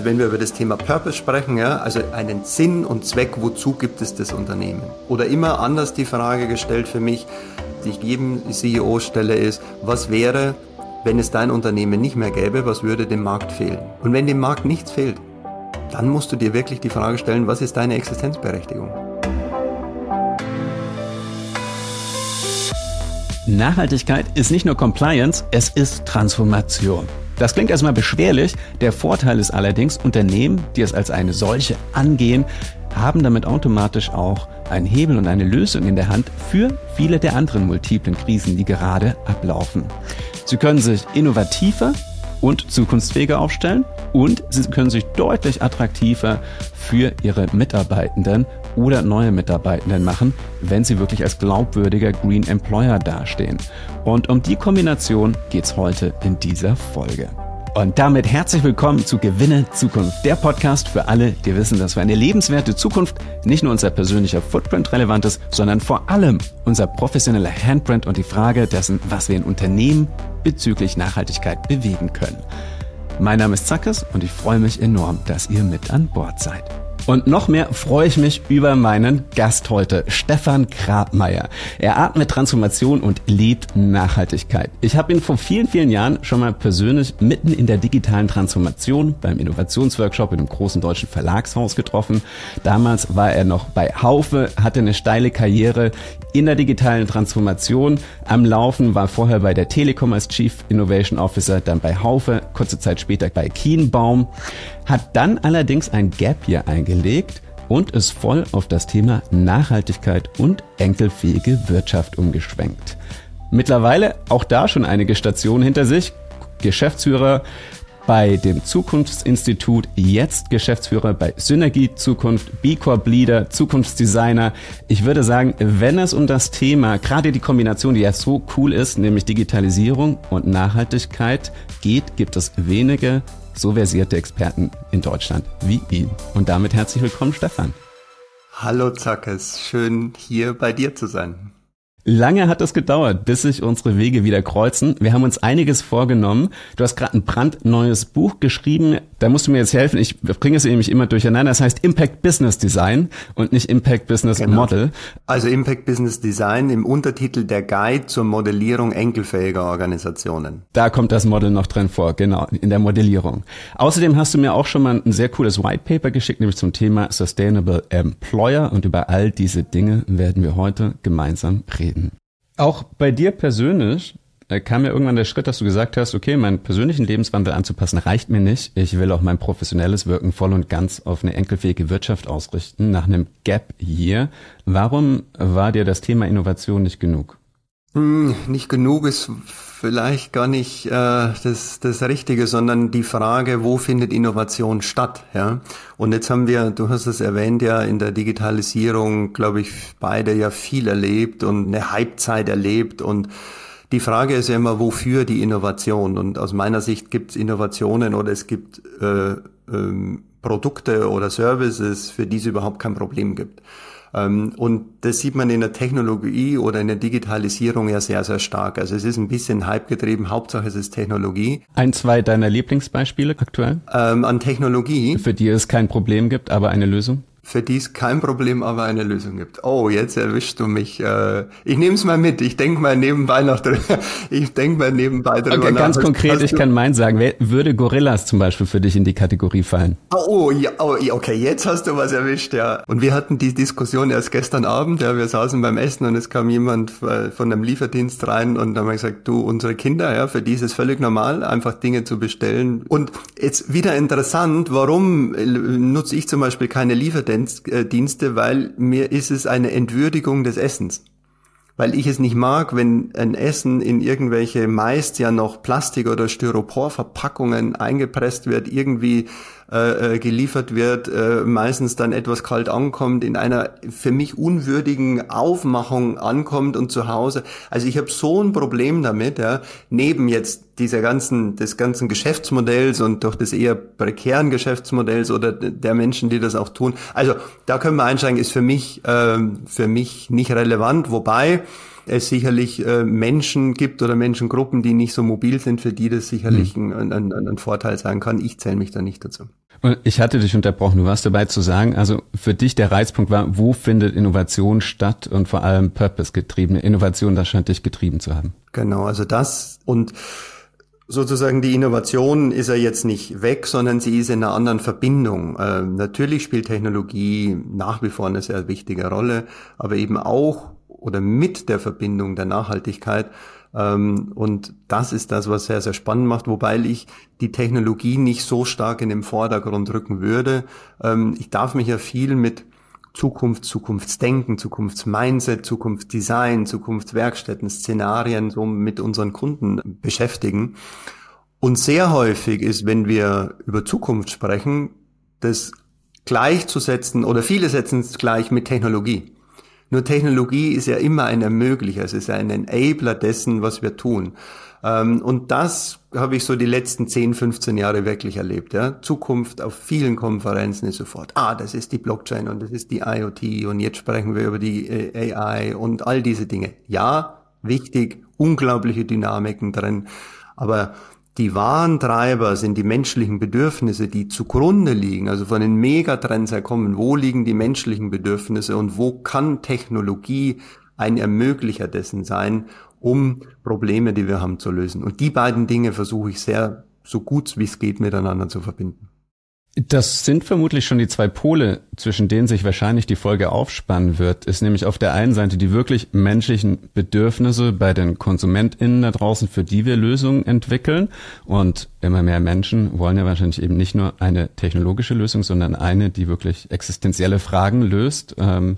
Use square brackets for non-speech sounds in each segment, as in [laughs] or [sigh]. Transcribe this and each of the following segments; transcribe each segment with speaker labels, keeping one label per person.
Speaker 1: Also wenn wir über das Thema Purpose sprechen, ja, also einen Sinn und Zweck, wozu gibt es das Unternehmen? Oder immer anders die Frage gestellt für mich, die ich jedem CEO stelle, ist, was wäre, wenn es dein Unternehmen nicht mehr gäbe, was würde dem Markt fehlen? Und wenn dem Markt nichts fehlt, dann musst du dir wirklich die Frage stellen, was ist deine Existenzberechtigung?
Speaker 2: Nachhaltigkeit ist nicht nur Compliance, es ist Transformation. Das klingt erstmal beschwerlich. Der Vorteil ist allerdings, Unternehmen, die es als eine solche angehen, haben damit automatisch auch einen Hebel und eine Lösung in der Hand für viele der anderen multiplen Krisen, die gerade ablaufen. Sie können sich innovativer und zukunftsfähiger aufstellen und sie können sich deutlich attraktiver für ihre Mitarbeitenden oder neue Mitarbeitenden machen, wenn sie wirklich als glaubwürdiger Green Employer dastehen. Und um die Kombination geht's heute in dieser Folge. Und damit herzlich willkommen zu Gewinne Zukunft, der Podcast für alle, die wissen, dass für eine lebenswerte Zukunft nicht nur unser persönlicher Footprint relevant ist, sondern vor allem unser professioneller Handprint und die Frage dessen, was wir in Unternehmen bezüglich Nachhaltigkeit bewegen können. Mein Name ist Zackes und ich freue mich enorm, dass ihr mit an Bord seid. Und noch mehr freue ich mich über meinen Gast heute, Stefan Grabmeier. Er atmet Transformation und lebt Nachhaltigkeit. Ich habe ihn vor vielen, vielen Jahren schon mal persönlich mitten in der digitalen Transformation beim Innovationsworkshop in einem großen deutschen Verlagshaus getroffen. Damals war er noch bei Haufe, hatte eine steile Karriere in der digitalen Transformation am Laufen, war vorher bei der Telekom als Chief Innovation Officer, dann bei Haufe, kurze Zeit später bei Kienbaum hat dann allerdings ein Gap hier eingelegt und ist voll auf das Thema Nachhaltigkeit und enkelfähige Wirtschaft umgeschwenkt. Mittlerweile auch da schon einige Stationen hinter sich. Geschäftsführer bei dem Zukunftsinstitut, jetzt Geschäftsführer bei Synergie Zukunft, B Corp Leader, Zukunftsdesigner. Ich würde sagen, wenn es um das Thema, gerade die Kombination, die ja so cool ist, nämlich Digitalisierung und Nachhaltigkeit geht, gibt es wenige so versierte Experten in Deutschland wie ihn. Und damit herzlich willkommen, Stefan.
Speaker 1: Hallo Zackes, schön hier bei dir zu sein.
Speaker 2: Lange hat es gedauert, bis sich unsere Wege wieder kreuzen. Wir haben uns einiges vorgenommen. Du hast gerade ein brandneues Buch geschrieben. Da musst du mir jetzt helfen. Ich bringe es nämlich immer durcheinander. Das heißt Impact Business Design und nicht Impact Business genau. Model.
Speaker 1: Also Impact Business Design im Untertitel der Guide zur Modellierung enkelfähiger Organisationen.
Speaker 2: Da kommt das Model noch drin vor, genau, in der Modellierung. Außerdem hast du mir auch schon mal ein sehr cooles White Paper geschickt, nämlich zum Thema Sustainable Employer. Und über all diese Dinge werden wir heute gemeinsam reden reden. Auch bei dir persönlich äh, kam ja irgendwann der Schritt, dass du gesagt hast, okay, meinen persönlichen Lebenswandel anzupassen reicht mir nicht. Ich will auch mein professionelles Wirken voll und ganz auf eine enkelfähige Wirtschaft ausrichten, nach einem Gap Year. Warum war dir das Thema Innovation nicht genug?
Speaker 1: Hm, nicht genug ist vielleicht gar nicht äh, das, das Richtige, sondern die Frage, wo findet Innovation statt? Ja? Und jetzt haben wir, du hast es erwähnt, ja in der Digitalisierung, glaube ich, beide ja viel erlebt und eine Halbzeit erlebt und die Frage ist ja immer, wofür die Innovation? Und aus meiner Sicht gibt es Innovationen oder es gibt äh, ähm, Produkte oder Services, für die es überhaupt kein Problem gibt. Ähm, und das sieht man in der Technologie oder in der Digitalisierung ja sehr, sehr stark. Also es ist ein bisschen Hype getrieben, Hauptsache es ist Technologie.
Speaker 2: Ein, zwei deiner Lieblingsbeispiele aktuell?
Speaker 1: Ähm, an Technologie.
Speaker 2: Für die es kein Problem gibt, aber eine Lösung?
Speaker 1: Für die es kein Problem, aber eine Lösung gibt. Oh, jetzt erwischst du mich. Äh, ich nehme es mal mit. Ich denke mal nebenbei noch drüber. [laughs] Ich denke mal nebenbei drüber
Speaker 2: okay, Ganz konkret, ich kann meins sagen. Wer, würde Gorillas zum Beispiel für dich in die Kategorie fallen?
Speaker 1: Oh, ja, oh, okay, jetzt hast du was erwischt, ja. Und wir hatten die Diskussion erst gestern Abend. Ja, wir saßen beim Essen und es kam jemand von einem Lieferdienst rein und dann haben wir gesagt, du, unsere Kinder, ja, für die ist es völlig normal, einfach Dinge zu bestellen. Und jetzt wieder interessant, warum nutze ich zum Beispiel keine Lieferdienste? Dienste, weil mir ist es eine Entwürdigung des Essens. Weil ich es nicht mag, wenn ein Essen in irgendwelche meist ja noch Plastik- oder Styroporverpackungen eingepresst wird, irgendwie äh, äh, geliefert wird, äh, meistens dann etwas kalt ankommt, in einer für mich unwürdigen Aufmachung ankommt und zu Hause. Also ich habe so ein Problem damit, ja, neben jetzt dieser ganzen, des ganzen Geschäftsmodells und durch des eher prekären Geschäftsmodells oder der Menschen, die das auch tun. Also da können wir einsteigen, ist für mich, äh, für mich nicht relevant, wobei es sicherlich äh, Menschen gibt oder Menschengruppen, die nicht so mobil sind, für die das sicherlich mhm. ein, ein, ein Vorteil sein kann. Ich zähle mich da nicht dazu.
Speaker 2: Ich hatte dich unterbrochen. Du warst dabei zu sagen, also für dich der Reizpunkt war, wo findet Innovation statt und vor allem Purpose-getriebene Innovation, das scheint dich getrieben zu haben.
Speaker 1: Genau, also das und sozusagen die Innovation ist ja jetzt nicht weg, sondern sie ist in einer anderen Verbindung. Äh, natürlich spielt Technologie nach wie vor eine sehr wichtige Rolle, aber eben auch oder mit der Verbindung der Nachhaltigkeit ähm, und das ist das, was sehr, sehr spannend macht, wobei ich die Technologie nicht so stark in den Vordergrund rücken würde. Ähm, ich darf mich ja viel mit Zukunft, Zukunftsdenken, Zukunftsmindset, Zukunftsdesign, Zukunftswerkstätten, Szenarien so mit unseren Kunden beschäftigen. Und sehr häufig ist, wenn wir über Zukunft sprechen, das gleichzusetzen oder viele setzen es gleich mit Technologie. Nur Technologie ist ja immer ein Ermöglicher, es ist ein Enabler dessen, was wir tun. Ähm, und das habe ich so die letzten 10, 15 Jahre wirklich erlebt. Ja. Zukunft auf vielen Konferenzen ist sofort, ah, das ist die Blockchain und das ist die IoT und jetzt sprechen wir über die äh, AI und all diese Dinge. Ja, wichtig, unglaubliche Dynamiken drin. Aber die wahren Treiber sind die menschlichen Bedürfnisse, die zugrunde liegen, also von den Megatrends her kommen. Wo liegen die menschlichen Bedürfnisse und wo kann Technologie ein Ermöglicher dessen sein, um Probleme, die wir haben, zu lösen? Und die beiden Dinge versuche ich sehr, so gut wie es geht, miteinander zu verbinden.
Speaker 2: Das sind vermutlich schon die zwei Pole, zwischen denen sich wahrscheinlich die Folge aufspannen wird, ist nämlich auf der einen Seite die wirklich menschlichen Bedürfnisse bei den KonsumentInnen da draußen, für die wir Lösungen entwickeln. Und immer mehr Menschen wollen ja wahrscheinlich eben nicht nur eine technologische Lösung, sondern eine, die wirklich existenzielle Fragen löst. Ähm,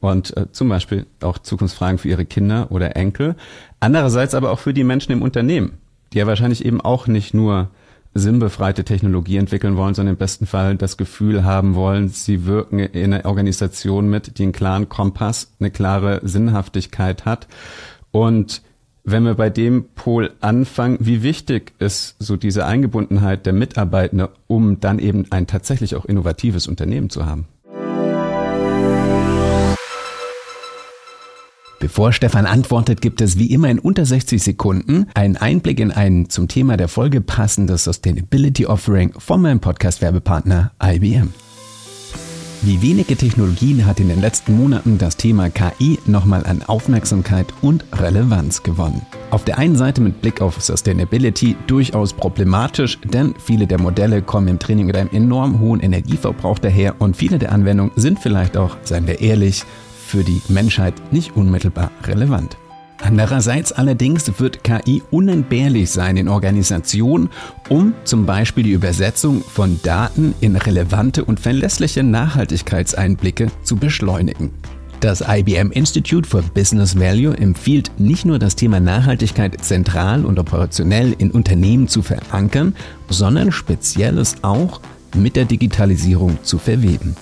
Speaker 2: und äh, zum Beispiel auch Zukunftsfragen für ihre Kinder oder Enkel. Andererseits aber auch für die Menschen im Unternehmen, die ja wahrscheinlich eben auch nicht nur sinnbefreite Technologie entwickeln wollen, sondern im besten Fall das Gefühl haben wollen, sie wirken in einer Organisation mit, die einen klaren Kompass, eine klare Sinnhaftigkeit hat. Und wenn wir bei dem Pol anfangen, wie wichtig ist so diese Eingebundenheit der Mitarbeitenden, um dann eben ein tatsächlich auch innovatives Unternehmen zu haben? Bevor Stefan antwortet, gibt es wie immer in unter 60 Sekunden einen Einblick in ein zum Thema der Folge passendes Sustainability Offering von meinem Podcast-Werbepartner IBM. Wie wenige Technologien hat in den letzten Monaten das Thema KI nochmal an Aufmerksamkeit und Relevanz gewonnen. Auf der einen Seite mit Blick auf Sustainability durchaus problematisch, denn viele der Modelle kommen im Training mit einem enorm hohen Energieverbrauch daher und viele der Anwendungen sind vielleicht auch, seien wir ehrlich, für die Menschheit nicht unmittelbar relevant. Andererseits allerdings wird KI unentbehrlich sein in Organisationen, um zum Beispiel die Übersetzung von Daten in relevante und verlässliche Nachhaltigkeitseinblicke zu beschleunigen. Das IBM Institute for Business Value empfiehlt nicht nur das Thema Nachhaltigkeit zentral und operationell in Unternehmen zu verankern, sondern spezielles auch mit der Digitalisierung zu verweben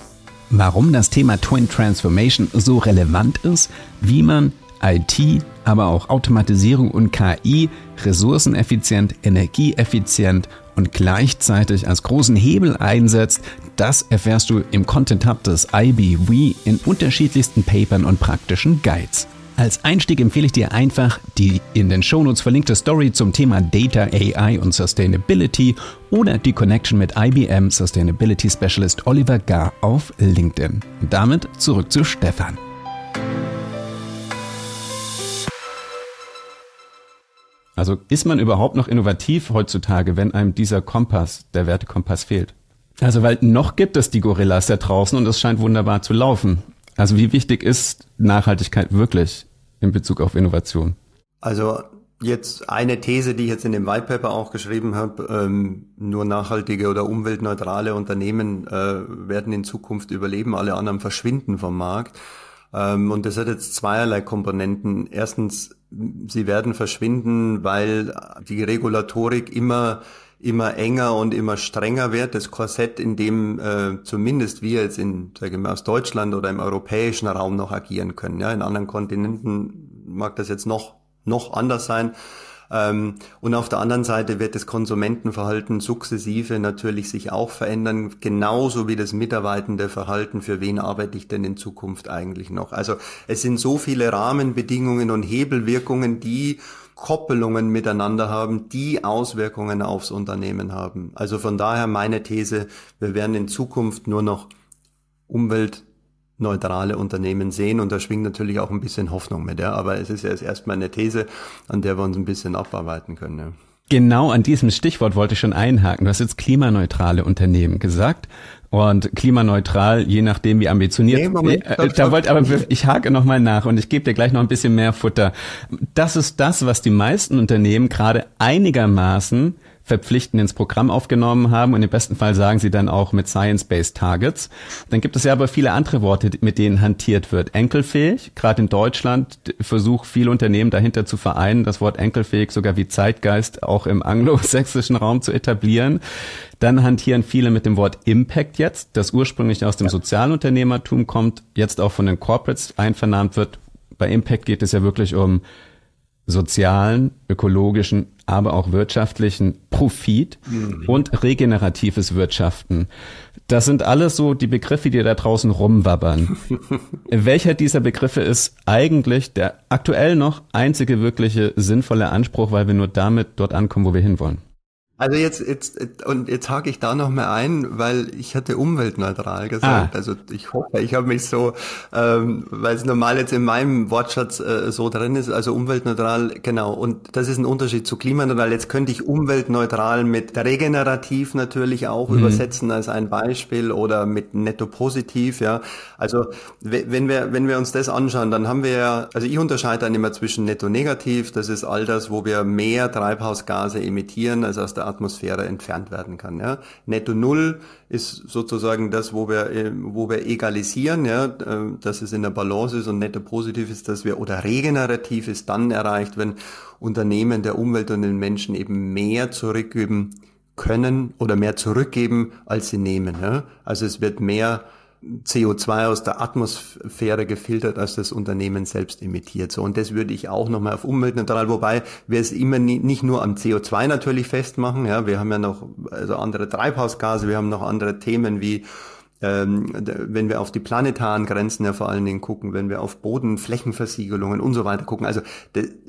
Speaker 2: warum das Thema Twin Transformation so relevant ist, wie man IT, aber auch Automatisierung und KI ressourceneffizient, energieeffizient und gleichzeitig als großen Hebel einsetzt, das erfährst du im Content Hub des IBV in unterschiedlichsten Papern und praktischen Guides. Als Einstieg empfehle ich dir einfach die in den Shownotes verlinkte Story zum Thema Data, AI und Sustainability oder die Connection mit IBM Sustainability Specialist Oliver Gar auf LinkedIn. Und damit zurück zu Stefan. Also ist man überhaupt noch innovativ heutzutage, wenn einem dieser Kompass, der Wertekompass fehlt? Also weil noch gibt es die Gorillas da draußen und es scheint wunderbar zu laufen. Also wie wichtig ist Nachhaltigkeit wirklich in Bezug auf Innovation?
Speaker 1: Also jetzt eine These, die ich jetzt in dem White Paper auch geschrieben habe, ähm, nur nachhaltige oder umweltneutrale Unternehmen äh, werden in Zukunft überleben, alle anderen verschwinden vom Markt. Ähm, und das hat jetzt zweierlei Komponenten. Erstens, sie werden verschwinden, weil die Regulatorik immer immer enger und immer strenger wird. Das Korsett, in dem äh, zumindest wir jetzt in, sage ich mal, aus Deutschland oder im europäischen Raum noch agieren können. Ja, in anderen Kontinenten mag das jetzt noch noch anders sein. Ähm, und auf der anderen Seite wird das Konsumentenverhalten sukzessive natürlich sich auch verändern, genauso wie das mitarbeitende Verhalten, für wen arbeite ich denn in Zukunft eigentlich noch. Also es sind so viele Rahmenbedingungen und Hebelwirkungen, die Koppelungen miteinander haben, die Auswirkungen aufs Unternehmen haben. Also von daher meine These, wir werden in Zukunft nur noch umweltneutrale Unternehmen sehen und da schwingt natürlich auch ein bisschen Hoffnung mit, ja. Aber es ist ja jetzt erstmal eine These, an der wir uns ein bisschen abarbeiten können. Ja.
Speaker 2: Genau an diesem Stichwort wollte ich schon einhaken. Du hast jetzt klimaneutrale Unternehmen gesagt und klimaneutral, je nachdem wie ambitioniert. Nee, Moment, äh, da wollte aber ich hake noch mal nach und ich gebe dir gleich noch ein bisschen mehr Futter. Das ist das, was die meisten Unternehmen gerade einigermaßen verpflichtend ins Programm aufgenommen haben und im besten Fall sagen sie dann auch mit Science-Based Targets. Dann gibt es ja aber viele andere Worte, mit denen hantiert wird. Enkelfähig, gerade in Deutschland versucht viele Unternehmen dahinter zu vereinen, das Wort enkelfähig sogar wie Zeitgeist auch im anglosächsischen Raum zu etablieren. Dann hantieren viele mit dem Wort Impact jetzt, das ursprünglich aus dem Sozialunternehmertum kommt, jetzt auch von den Corporates einvernahmt wird. Bei Impact geht es ja wirklich um sozialen, ökologischen, aber auch wirtschaftlichen Profit mhm. und regeneratives Wirtschaften. Das sind alles so die Begriffe, die da draußen rumwabbern. [laughs] Welcher dieser Begriffe ist eigentlich der aktuell noch einzige wirkliche sinnvolle Anspruch, weil wir nur damit dort ankommen, wo wir hinwollen?
Speaker 1: Also jetzt, jetzt und jetzt hake ich da noch mal ein, weil ich hatte umweltneutral gesagt. Ah. Also ich hoffe, ich habe mich so, ähm, weil es normal jetzt in meinem Wortschatz äh, so drin ist, also umweltneutral, genau. Und das ist ein Unterschied zu klimaneutral. Jetzt könnte ich umweltneutral mit regenerativ natürlich auch mhm. übersetzen als ein Beispiel oder mit netto positiv, ja. Also wenn wir, wenn wir uns das anschauen, dann haben wir ja, also ich unterscheide dann immer zwischen netto negativ, das ist all das, wo wir mehr Treibhausgase emittieren, als aus der Atmosphäre entfernt werden kann. Ja. Netto Null ist sozusagen das, wo wir, äh, wo wir egalisieren, ja, äh, dass es in der Balance ist und netto positiv ist, dass wir oder regenerativ ist dann erreicht, wenn Unternehmen der Umwelt und den Menschen eben mehr zurückgeben können oder mehr zurückgeben, als sie nehmen. Ja. Also es wird mehr CO2 aus der Atmosphäre gefiltert, als das Unternehmen selbst emittiert. So, und das würde ich auch nochmal auf umweltneutral, wobei wir es immer nie, nicht nur am CO2 natürlich festmachen. Ja, wir haben ja noch also andere Treibhausgase, wir haben noch andere Themen wie ähm, wenn wir auf die planetaren Grenzen ja vor allen Dingen gucken, wenn wir auf Bodenflächenversiegelungen und so weiter gucken. Also,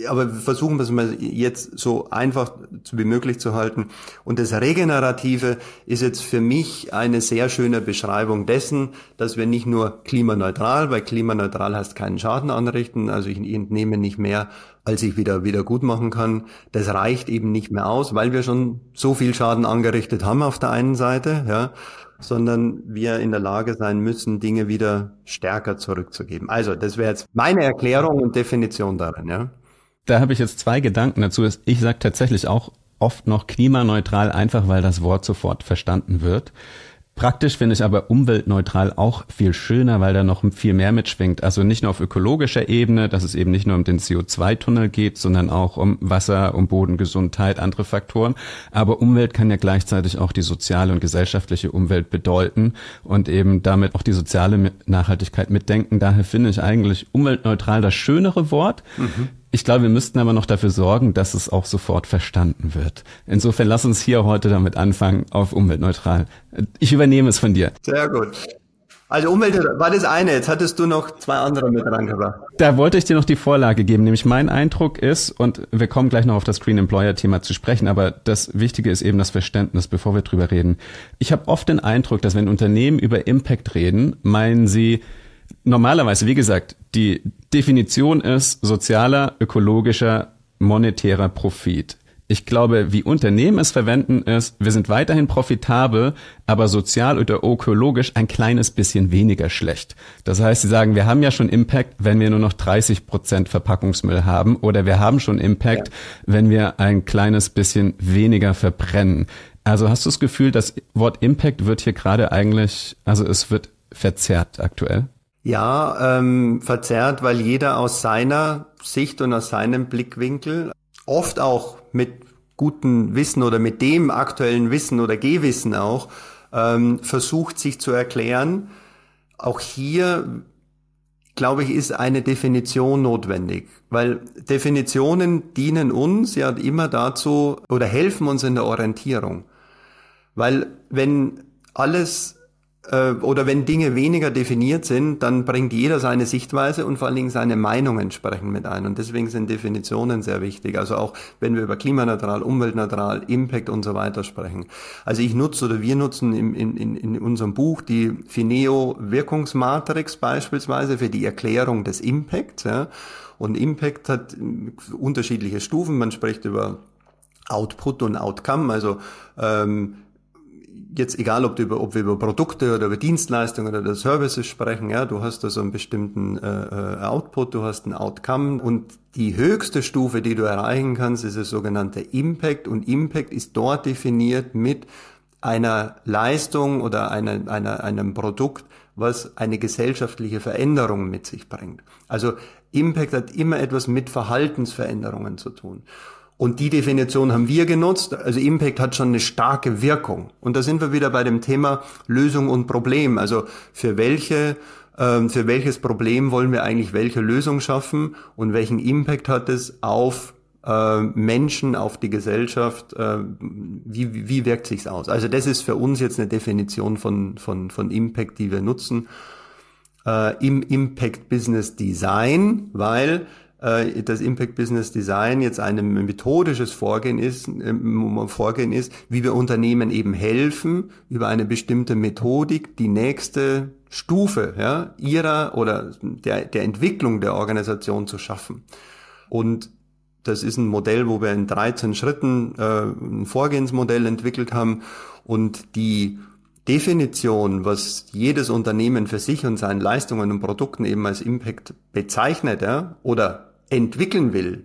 Speaker 1: aber versuchen wir es mal jetzt so einfach wie möglich zu halten. Und das Regenerative ist jetzt für mich eine sehr schöne Beschreibung dessen, dass wir nicht nur klimaneutral, weil klimaneutral heißt keinen Schaden anrichten, also ich entnehme nicht mehr als ich wieder, wieder gut machen kann. Das reicht eben nicht mehr aus, weil wir schon so viel Schaden angerichtet haben auf der einen Seite, ja sondern wir in der Lage sein müssen, Dinge wieder stärker zurückzugeben. Also, das wäre jetzt meine Erklärung und Definition darin, ja.
Speaker 2: Da habe ich jetzt zwei Gedanken dazu. Ich sage tatsächlich auch oft noch klimaneutral, einfach weil das Wort sofort verstanden wird. Praktisch finde ich aber umweltneutral auch viel schöner, weil da noch viel mehr mitschwingt. Also nicht nur auf ökologischer Ebene, dass es eben nicht nur um den CO2-Tunnel geht, sondern auch um Wasser, um Bodengesundheit, andere Faktoren. Aber Umwelt kann ja gleichzeitig auch die soziale und gesellschaftliche Umwelt bedeuten und eben damit auch die soziale Nachhaltigkeit mitdenken. Daher finde ich eigentlich umweltneutral das schönere Wort. Mhm. Ich glaube, wir müssten aber noch dafür sorgen, dass es auch sofort verstanden wird. Insofern lass uns hier heute damit anfangen, auf umweltneutral. Ich übernehme es von dir.
Speaker 1: Sehr gut. Also Umwelt war das eine, jetzt hattest du noch zwei andere mit rangebracht.
Speaker 2: Da wollte ich dir noch die Vorlage geben, nämlich mein Eindruck ist, und wir kommen gleich noch auf das Green Employer Thema zu sprechen, aber das Wichtige ist eben das Verständnis, bevor wir drüber reden. Ich habe oft den Eindruck, dass wenn Unternehmen über Impact reden, meinen sie, normalerweise, wie gesagt, die Definition ist sozialer, ökologischer, monetärer Profit. Ich glaube, wie Unternehmen es verwenden, ist, wir sind weiterhin profitabel, aber sozial oder ökologisch ein kleines bisschen weniger schlecht. Das heißt, sie sagen, wir haben ja schon Impact, wenn wir nur noch 30 Prozent Verpackungsmüll haben, oder wir haben schon Impact, ja. wenn wir ein kleines bisschen weniger verbrennen. Also hast du das Gefühl, das Wort Impact wird hier gerade eigentlich, also es wird verzerrt aktuell?
Speaker 1: Ja, ähm, verzerrt, weil jeder aus seiner Sicht und aus seinem Blickwinkel, oft auch mit gutem Wissen oder mit dem aktuellen Wissen oder Gehwissen auch, ähm, versucht sich zu erklären. Auch hier glaube ich, ist eine Definition notwendig, weil Definitionen dienen uns ja immer dazu oder helfen uns in der Orientierung. Weil wenn alles oder wenn Dinge weniger definiert sind, dann bringt jeder seine Sichtweise und vor allen Dingen seine Meinung entsprechend mit ein. Und deswegen sind Definitionen sehr wichtig. Also auch wenn wir über klimaneutral, umweltneutral, Impact und so weiter sprechen. Also ich nutze oder wir nutzen in, in, in unserem Buch die Fineo Wirkungsmatrix beispielsweise für die Erklärung des Impacts. Ja. Und Impact hat unterschiedliche Stufen. Man spricht über Output und Outcome, also ähm, jetzt egal, ob, du über, ob wir über Produkte oder über Dienstleistungen oder Services sprechen, ja, du hast da so einen bestimmten äh, äh, Output, du hast ein Outcome und die höchste Stufe, die du erreichen kannst, ist das sogenannte Impact und Impact ist dort definiert mit einer Leistung oder einer, einer, einem Produkt, was eine gesellschaftliche Veränderung mit sich bringt. Also Impact hat immer etwas mit Verhaltensveränderungen zu tun. Und die Definition haben wir genutzt. Also Impact hat schon eine starke Wirkung. Und da sind wir wieder bei dem Thema Lösung und Problem. Also für welche ähm, für welches Problem wollen wir eigentlich welche Lösung schaffen und welchen Impact hat es auf äh, Menschen, auf die Gesellschaft, äh, wie, wie wirkt sich's aus? Also das ist für uns jetzt eine Definition von, von, von Impact, die wir nutzen. Äh, Im Impact Business Design, weil äh, das Impact Business Design jetzt ein methodisches Vorgehen ist, ähm, Vorgehen ist, wie wir Unternehmen eben helfen, über eine bestimmte Methodik die nächste Stufe ja, ihrer oder der, der Entwicklung der Organisation zu schaffen. Und das ist ein Modell, wo wir in 13 Schritten äh, ein Vorgehensmodell entwickelt haben und die Definition, was jedes Unternehmen für sich und seinen Leistungen und Produkten eben als Impact bezeichnet, ja, oder entwickeln will,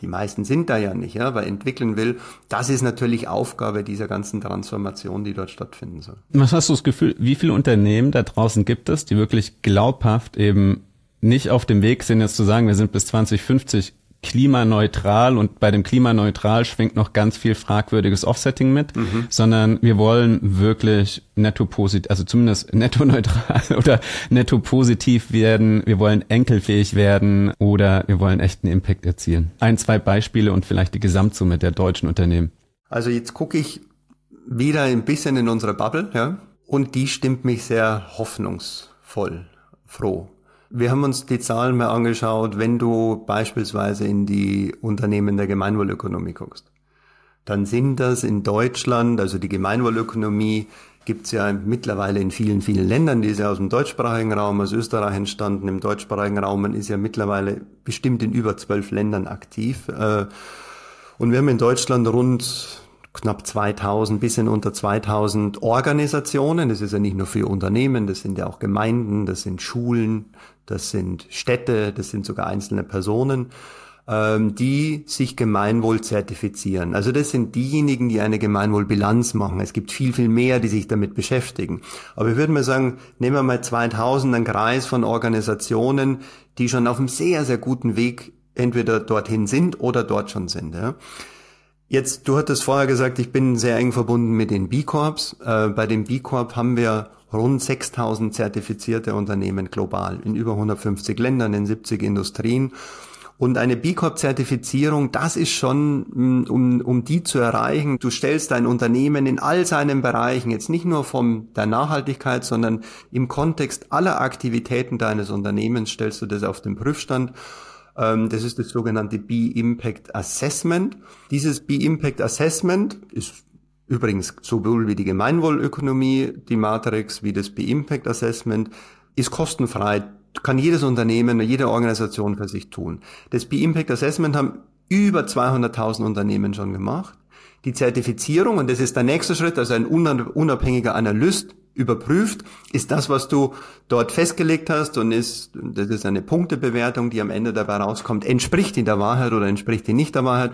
Speaker 1: die meisten sind da ja nicht, ja, aber entwickeln will, das ist natürlich Aufgabe dieser ganzen Transformation, die dort stattfinden soll.
Speaker 2: Was hast du das Gefühl, wie viele Unternehmen da draußen gibt es, die wirklich glaubhaft eben nicht auf dem Weg sind, jetzt zu sagen, wir sind bis 2050 klimaneutral und bei dem klimaneutral schwingt noch ganz viel fragwürdiges Offsetting mit, mhm. sondern wir wollen wirklich netto positiv, also zumindest netto neutral [laughs] oder netto positiv werden. Wir wollen enkelfähig werden oder wir wollen echten Impact erzielen. Ein, zwei Beispiele und vielleicht die Gesamtsumme der deutschen Unternehmen.
Speaker 1: Also jetzt gucke ich wieder ein bisschen in unsere Bubble, ja, und die stimmt mich sehr hoffnungsvoll, froh. Wir haben uns die Zahlen mal angeschaut, wenn du beispielsweise in die Unternehmen der Gemeinwohlökonomie guckst. Dann sind das in Deutschland, also die Gemeinwohlökonomie gibt's ja mittlerweile in vielen, vielen Ländern, die ist ja aus dem deutschsprachigen Raum, aus Österreich entstanden. Im deutschsprachigen Raum man ist ja mittlerweile bestimmt in über zwölf Ländern aktiv. Äh, und wir haben in Deutschland rund knapp 2000, bisschen unter 2000 Organisationen. Das ist ja nicht nur für Unternehmen, das sind ja auch Gemeinden, das sind Schulen, das sind Städte, das sind sogar einzelne Personen, ähm, die sich Gemeinwohl zertifizieren. Also das sind diejenigen, die eine Gemeinwohlbilanz machen. Es gibt viel, viel mehr, die sich damit beschäftigen. Aber ich würde mal sagen, nehmen wir mal 2000 einen Kreis von Organisationen, die schon auf einem sehr, sehr guten Weg entweder dorthin sind oder dort schon sind. Ja. Jetzt, du hattest vorher gesagt, ich bin sehr eng verbunden mit den B-Corps. Äh, bei dem B-Corp haben wir rund 6000 zertifizierte Unternehmen global in über 150 Ländern, in 70 Industrien. Und eine B Corp-Zertifizierung, das ist schon, mm, um, um die zu erreichen, du stellst dein Unternehmen in all seinen Bereichen, jetzt nicht nur von der Nachhaltigkeit, sondern im Kontext aller Aktivitäten deines Unternehmens stellst du das auf den Prüfstand. Ähm, das ist das sogenannte B-Impact Assessment. Dieses B-Impact Assessment ist übrigens sowohl wie die Gemeinwohlökonomie, die Matrix, wie das B-Impact Assessment, ist kostenfrei, kann jedes Unternehmen, jede Organisation für sich tun. Das B-Impact Assessment haben über 200.000 Unternehmen schon gemacht. Die Zertifizierung, und das ist der nächste Schritt, also ein unabhängiger Analyst überprüft, ist das, was du dort festgelegt hast und ist, das ist eine Punktebewertung, die am Ende dabei rauskommt, entspricht die der Wahrheit oder entspricht die nicht der Wahrheit.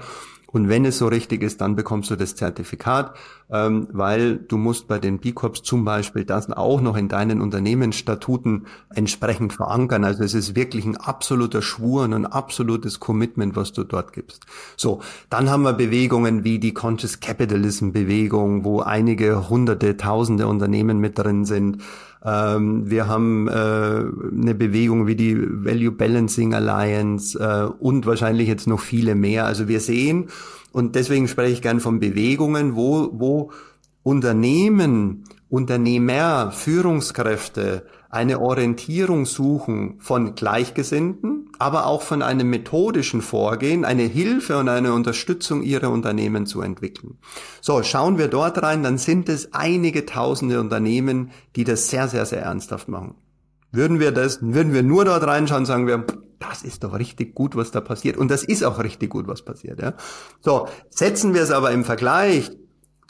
Speaker 1: Und wenn es so richtig ist, dann bekommst du das Zertifikat, ähm, weil du musst bei den B-Corps zum Beispiel das auch noch in deinen Unternehmensstatuten entsprechend verankern. Also es ist wirklich ein absoluter Schwur und ein absolutes Commitment, was du dort gibst. So, dann haben wir Bewegungen wie die Conscious Capitalism Bewegung, wo einige hunderte, tausende Unternehmen mit drin sind Ähm, wir haben äh, eine Bewegung wie die Value Balancing Alliance äh, und wahrscheinlich jetzt noch viele mehr. Also wir sehen, und deswegen spreche ich gern von Bewegungen, wo, wo Unternehmen, Unternehmer, Führungskräfte eine Orientierung suchen von Gleichgesinnten, aber auch von einem methodischen Vorgehen, eine Hilfe und eine Unterstützung ihrer Unternehmen zu entwickeln. So, schauen wir dort rein, dann sind es einige tausende Unternehmen, die das sehr, sehr, sehr ernsthaft machen. Würden wir das, würden wir nur dort reinschauen, sagen wir, das ist doch richtig gut, was da passiert. Und das ist auch richtig gut, was passiert, ja. So, setzen wir es aber im Vergleich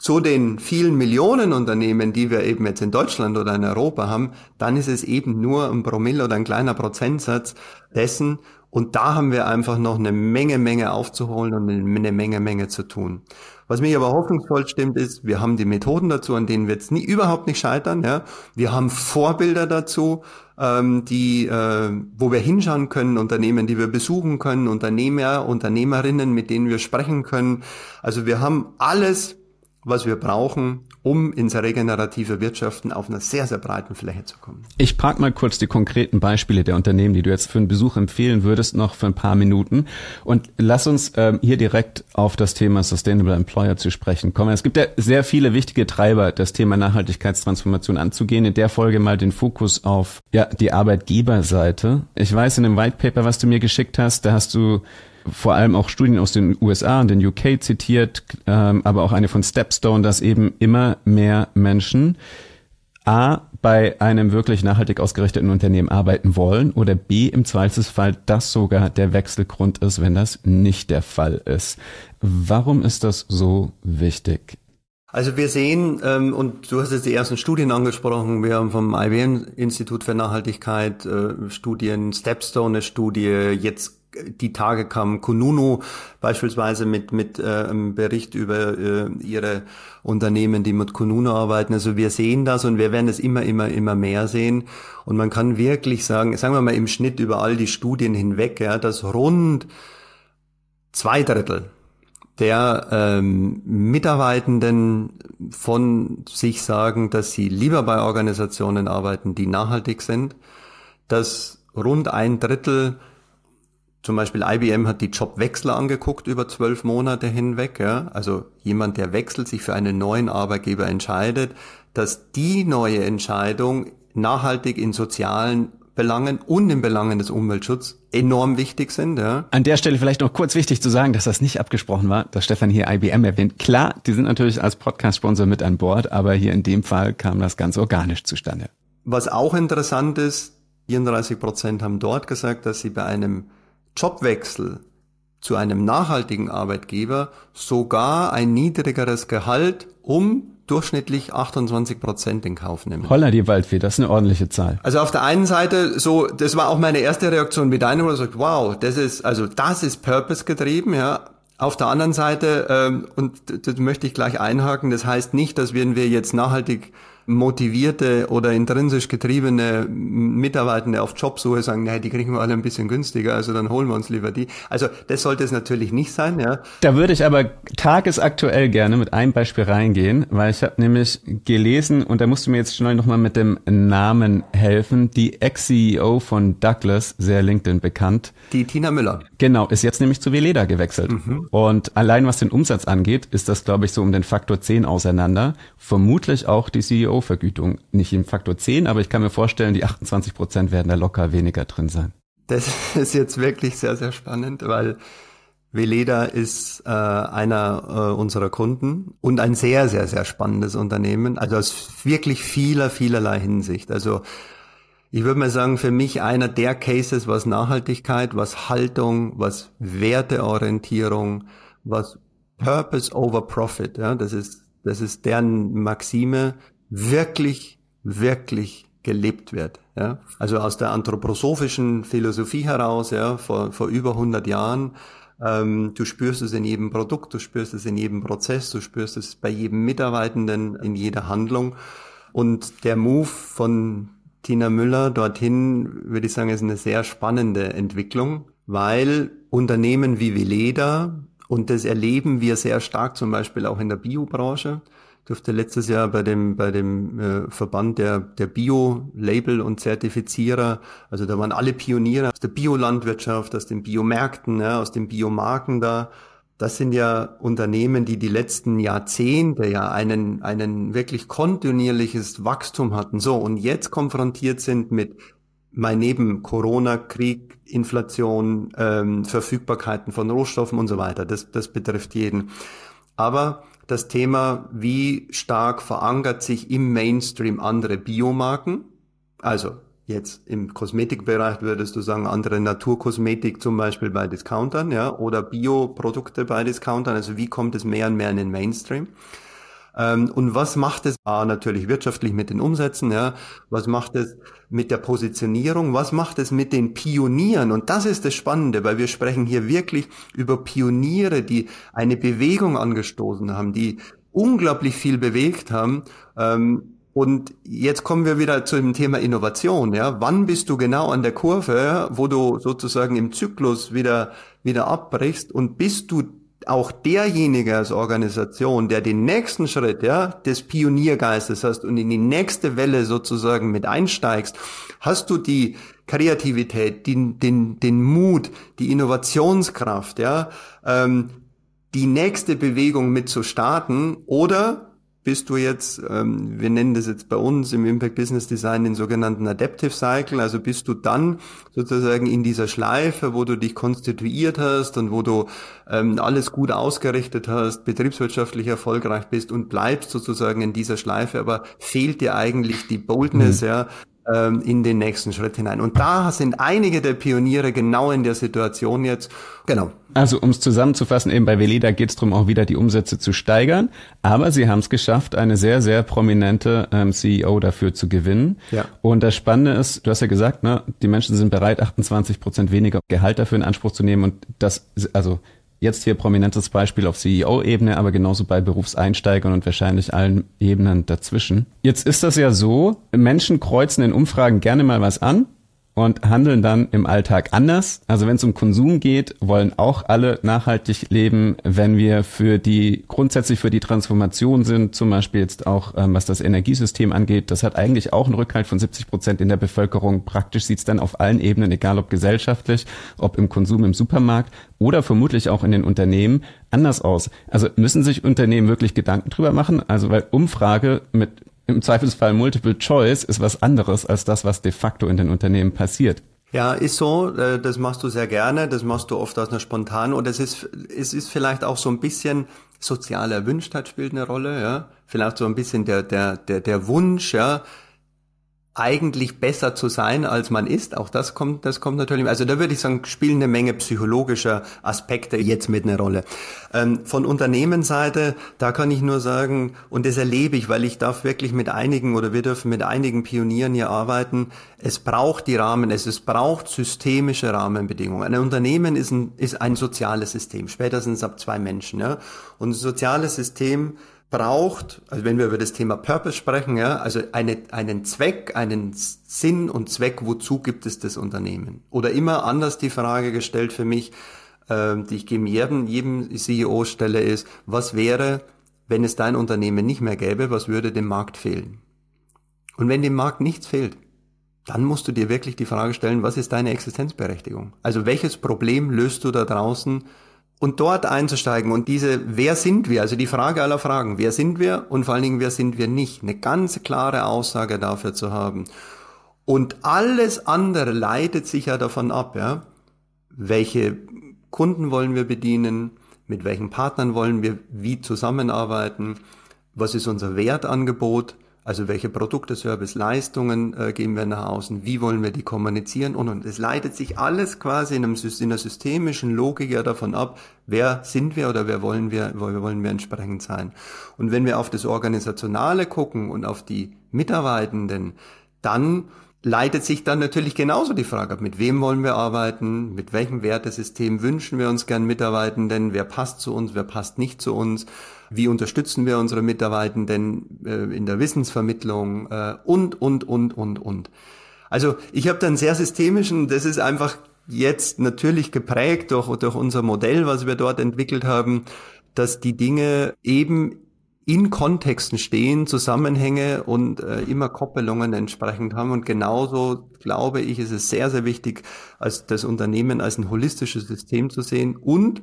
Speaker 1: zu den vielen Millionen Unternehmen, die wir eben jetzt in Deutschland oder in Europa haben, dann ist es eben nur ein Promille oder ein kleiner Prozentsatz dessen. Und da haben wir einfach noch eine Menge, Menge aufzuholen und eine Menge, Menge zu tun. Was mich aber hoffnungsvoll stimmt, ist, wir haben die Methoden dazu, an denen wir jetzt nie, überhaupt nicht scheitern. Ja? Wir haben Vorbilder dazu, ähm, die, äh, wo wir hinschauen können, Unternehmen, die wir besuchen können, Unternehmer, Unternehmerinnen, mit denen wir sprechen können. Also wir haben alles was wir brauchen, um ins regenerative Wirtschaften auf einer sehr, sehr breiten Fläche zu kommen.
Speaker 2: Ich park mal kurz die konkreten Beispiele der Unternehmen, die du jetzt für einen Besuch empfehlen würdest, noch für ein paar Minuten. Und lass uns ähm, hier direkt auf das Thema Sustainable Employer zu sprechen kommen. Es gibt ja sehr viele wichtige Treiber, das Thema Nachhaltigkeitstransformation anzugehen. In der Folge mal den Fokus auf ja, die Arbeitgeberseite. Ich weiß in dem White Paper, was du mir geschickt hast, da hast du vor allem auch Studien aus den USA und den UK zitiert, ähm, aber auch eine von Stepstone, dass eben immer mehr Menschen A, bei einem wirklich nachhaltig ausgerichteten Unternehmen arbeiten wollen oder B, im Zweifelsfall das sogar der Wechselgrund ist, wenn das nicht der Fall ist. Warum ist das so wichtig?
Speaker 1: Also wir sehen, ähm, und du hast jetzt die ersten Studien angesprochen, wir haben vom IBM-Institut für Nachhaltigkeit äh, Studien, Stepstone eine Studie, jetzt die Tage kam Kununu beispielsweise mit, mit äh, einem Bericht über äh, ihre Unternehmen, die mit Kununu arbeiten. Also wir sehen das und wir werden es immer, immer, immer mehr sehen. Und man kann wirklich sagen, sagen wir mal im Schnitt über all die Studien hinweg, ja, dass rund zwei Drittel der ähm, Mitarbeitenden von sich sagen, dass sie lieber bei Organisationen arbeiten, die nachhaltig sind, dass rund ein Drittel zum Beispiel IBM hat die Jobwechsler angeguckt über zwölf Monate hinweg. Ja? Also jemand, der wechselt, sich für einen neuen Arbeitgeber entscheidet, dass die neue Entscheidung nachhaltig in sozialen Belangen und in Belangen des Umweltschutzes enorm wichtig sind. Ja.
Speaker 2: An der Stelle vielleicht noch kurz wichtig zu sagen, dass das nicht abgesprochen war, dass Stefan hier IBM erwähnt. Klar, die sind natürlich als Podcast-Sponsor mit an Bord, aber hier in dem Fall kam das ganz organisch zustande.
Speaker 1: Was auch interessant ist, 34 Prozent haben dort gesagt, dass sie bei einem Jobwechsel zu einem nachhaltigen Arbeitgeber sogar ein niedrigeres Gehalt um durchschnittlich 28 Prozent in Kauf nehmen.
Speaker 2: Holla die Waldfee, das ist eine ordentliche Zahl.
Speaker 1: Also auf der einen Seite so, das war auch meine erste Reaktion wie deine, wo du sagst, wow, das ist, also das ist Purpose getrieben, ja. Auf der anderen Seite, ähm, und das möchte ich gleich einhaken, das heißt nicht, dass wenn wir jetzt nachhaltig motivierte oder intrinsisch getriebene Mitarbeitende auf Jobsuche sagen, naja, die kriegen wir alle ein bisschen günstiger, also dann holen wir uns lieber die. Also das sollte es natürlich nicht sein, ja.
Speaker 2: Da würde ich aber tagesaktuell gerne mit einem Beispiel reingehen, weil ich habe nämlich gelesen, und da musst du mir jetzt schnell nochmal mit dem Namen helfen, die Ex-CEO von Douglas, sehr LinkedIn bekannt.
Speaker 1: Die Tina Müller.
Speaker 2: Genau, ist jetzt nämlich zu Veleda gewechselt. Mhm. Und allein was den Umsatz angeht, ist das, glaube ich, so um den Faktor 10 auseinander. Vermutlich auch die CEO vergütung Nicht im Faktor 10, aber ich kann mir vorstellen, die 28 Prozent werden da locker weniger drin sein.
Speaker 1: Das [laughs] ist jetzt wirklich sehr, sehr spannend, weil Veleda ist äh, einer äh, unserer Kunden und ein sehr, sehr, sehr spannendes Unternehmen. Also aus wirklich vieler, vielerlei Hinsicht. Also ich würde mal sagen, für mich einer der Cases, was Nachhaltigkeit, was Haltung, was Werteorientierung, was Purpose over Profit, ja, das ist, das ist deren Maxime, wirklich, wirklich gelebt wird. Ja? Also aus der anthroposophischen Philosophie heraus, ja, vor, vor über 100 Jahren, ähm, du spürst es in jedem Produkt, du spürst es in jedem Prozess, du spürst es bei jedem Mitarbeitenden, in jeder Handlung. Und der Move von Tina Müller dorthin, würde ich sagen, ist eine sehr spannende Entwicklung, weil Unternehmen wie Veleda, und das erleben wir sehr stark zum Beispiel auch in der Biobranche, durfte letztes Jahr bei dem bei dem äh, Verband der der Bio-Label und Zertifizierer, also da waren alle Pioniere aus der Biolandwirtschaft, aus den Biomärkten, ja, aus den Biomarken da. Das sind ja Unternehmen, die die letzten Jahrzehnte ja einen einen wirklich kontinuierliches Wachstum hatten. So und jetzt konfrontiert sind mit mal neben Corona, Krieg, Inflation, ähm, Verfügbarkeiten von Rohstoffen und so weiter. Das, das betrifft jeden. Aber das Thema, wie stark verankert sich im Mainstream andere Biomarken, also jetzt im Kosmetikbereich würdest du sagen, andere Naturkosmetik zum Beispiel bei Discountern, ja, oder Bioprodukte bei Discountern, also wie kommt es mehr und mehr in den Mainstream? Ähm, und was macht es A, natürlich wirtschaftlich mit den Umsätzen, ja? Was macht es mit der Positionierung? Was macht es mit den Pionieren? Und das ist das Spannende, weil wir sprechen hier wirklich über Pioniere, die eine Bewegung angestoßen haben, die unglaublich viel bewegt haben. Ähm, und jetzt kommen wir wieder zu dem Thema Innovation. Ja, wann bist du genau an der Kurve, wo du sozusagen im Zyklus wieder wieder abbrichst? Und bist du auch derjenige als Organisation, der den nächsten Schritt ja, des Pioniergeistes hast und in die nächste Welle sozusagen mit einsteigst, hast du die Kreativität, den, den, den Mut, die Innovationskraft, ja, ähm, die nächste Bewegung mit zu starten? Oder bist du jetzt, ähm, wir nennen das jetzt bei uns im Impact Business Design den sogenannten Adaptive Cycle, also bist du dann sozusagen in dieser Schleife, wo du dich konstituiert hast und wo du ähm, alles gut ausgerichtet hast, betriebswirtschaftlich erfolgreich bist und bleibst sozusagen in dieser Schleife, aber fehlt dir eigentlich die Boldness, mhm. ja, ähm, in den nächsten Schritt hinein. Und da sind einige der Pioniere genau in der Situation jetzt. Genau.
Speaker 2: Also um es zusammenzufassen, eben bei Veleda geht es darum, auch wieder die Umsätze zu steigern. Aber sie haben es geschafft, eine sehr, sehr prominente ähm, CEO dafür zu gewinnen. Ja. Und das Spannende ist, du hast ja gesagt, ne, die Menschen sind bereit, 28 Prozent weniger Gehalt dafür in Anspruch zu nehmen. Und das, also Jetzt hier prominentes Beispiel auf CEO-Ebene, aber genauso bei Berufseinsteigern und wahrscheinlich allen Ebenen dazwischen. Jetzt ist das ja so, Menschen kreuzen in Umfragen gerne mal was an und handeln dann im Alltag anders. Also wenn es um Konsum geht, wollen auch alle nachhaltig leben. Wenn wir für die grundsätzlich für die Transformation sind, zum Beispiel jetzt auch ähm, was das Energiesystem angeht, das hat eigentlich auch einen Rückhalt von 70 Prozent in der Bevölkerung. Praktisch sieht es dann auf allen Ebenen, egal ob gesellschaftlich, ob im Konsum im Supermarkt oder vermutlich auch in den Unternehmen anders aus. Also müssen sich Unternehmen wirklich Gedanken drüber machen? Also weil Umfrage mit im Zweifelsfall Multiple Choice ist was anderes als das, was de facto in den Unternehmen passiert.
Speaker 1: Ja, ist so. Äh, das machst du sehr gerne. Das machst du oft aus einer spontanen. Und es ist, es ist vielleicht auch so ein bisschen soziale Erwünschtheit spielt eine Rolle, ja. Vielleicht so ein bisschen der, der, der, der Wunsch, ja eigentlich besser zu sein, als man ist. Auch das kommt, das kommt natürlich. Also da würde ich sagen, spielen eine Menge psychologischer Aspekte jetzt mit eine Rolle. Ähm, von Unternehmensseite, da kann ich nur sagen, und das erlebe ich, weil ich darf wirklich mit einigen oder wir dürfen mit einigen Pionieren hier arbeiten. Es braucht die Rahmen, es, es braucht systemische Rahmenbedingungen. Ein Unternehmen ist ein, ist ein soziales System, spätestens ab zwei Menschen. Ja? Und ein soziales System braucht, also wenn wir über das Thema Purpose sprechen, ja, also eine, einen Zweck, einen Sinn und Zweck, wozu gibt es das Unternehmen? Oder immer anders die Frage gestellt für mich, äh, die ich jedem, jedem CEO stelle, ist, was wäre, wenn es dein Unternehmen nicht mehr gäbe, was würde dem Markt fehlen? Und wenn dem Markt nichts fehlt, dann musst du dir wirklich die Frage stellen, was ist deine Existenzberechtigung? Also welches Problem löst du da draußen und dort einzusteigen. Und diese, wer sind wir, also die Frage aller Fragen, wer sind wir? Und vor allen Dingen, wer sind wir nicht, eine ganz klare Aussage dafür zu haben. Und alles andere leitet sich ja davon ab, ja, welche Kunden wollen wir bedienen, mit welchen Partnern wollen wir wie zusammenarbeiten, was ist unser Wertangebot, also welche Produkte, Service, Leistungen äh, geben wir nach außen, wie wollen wir die kommunizieren? Und und. Es leitet sich alles quasi in, einem, in einer systemischen Logik ja davon ab, wer sind wir oder wer wollen wir, wer wollen wir entsprechend sein. Und wenn wir auf das Organisationale gucken und auf die Mitarbeitenden, dann leitet sich dann natürlich genauso die Frage ab, mit wem wollen wir arbeiten, mit welchem Wertesystem wünschen wir uns gern Mitarbeitenden, wer passt zu uns, wer passt nicht zu uns, wie unterstützen wir unsere Mitarbeitenden äh, in der Wissensvermittlung äh, und, und, und, und, und. Also ich habe dann sehr systemischen, das ist einfach jetzt natürlich geprägt durch, durch unser Modell, was wir dort entwickelt haben, dass die Dinge eben in Kontexten stehen, Zusammenhänge und äh, immer Koppelungen entsprechend haben. Und genauso glaube ich, ist es sehr, sehr wichtig, als das Unternehmen als ein holistisches System zu sehen und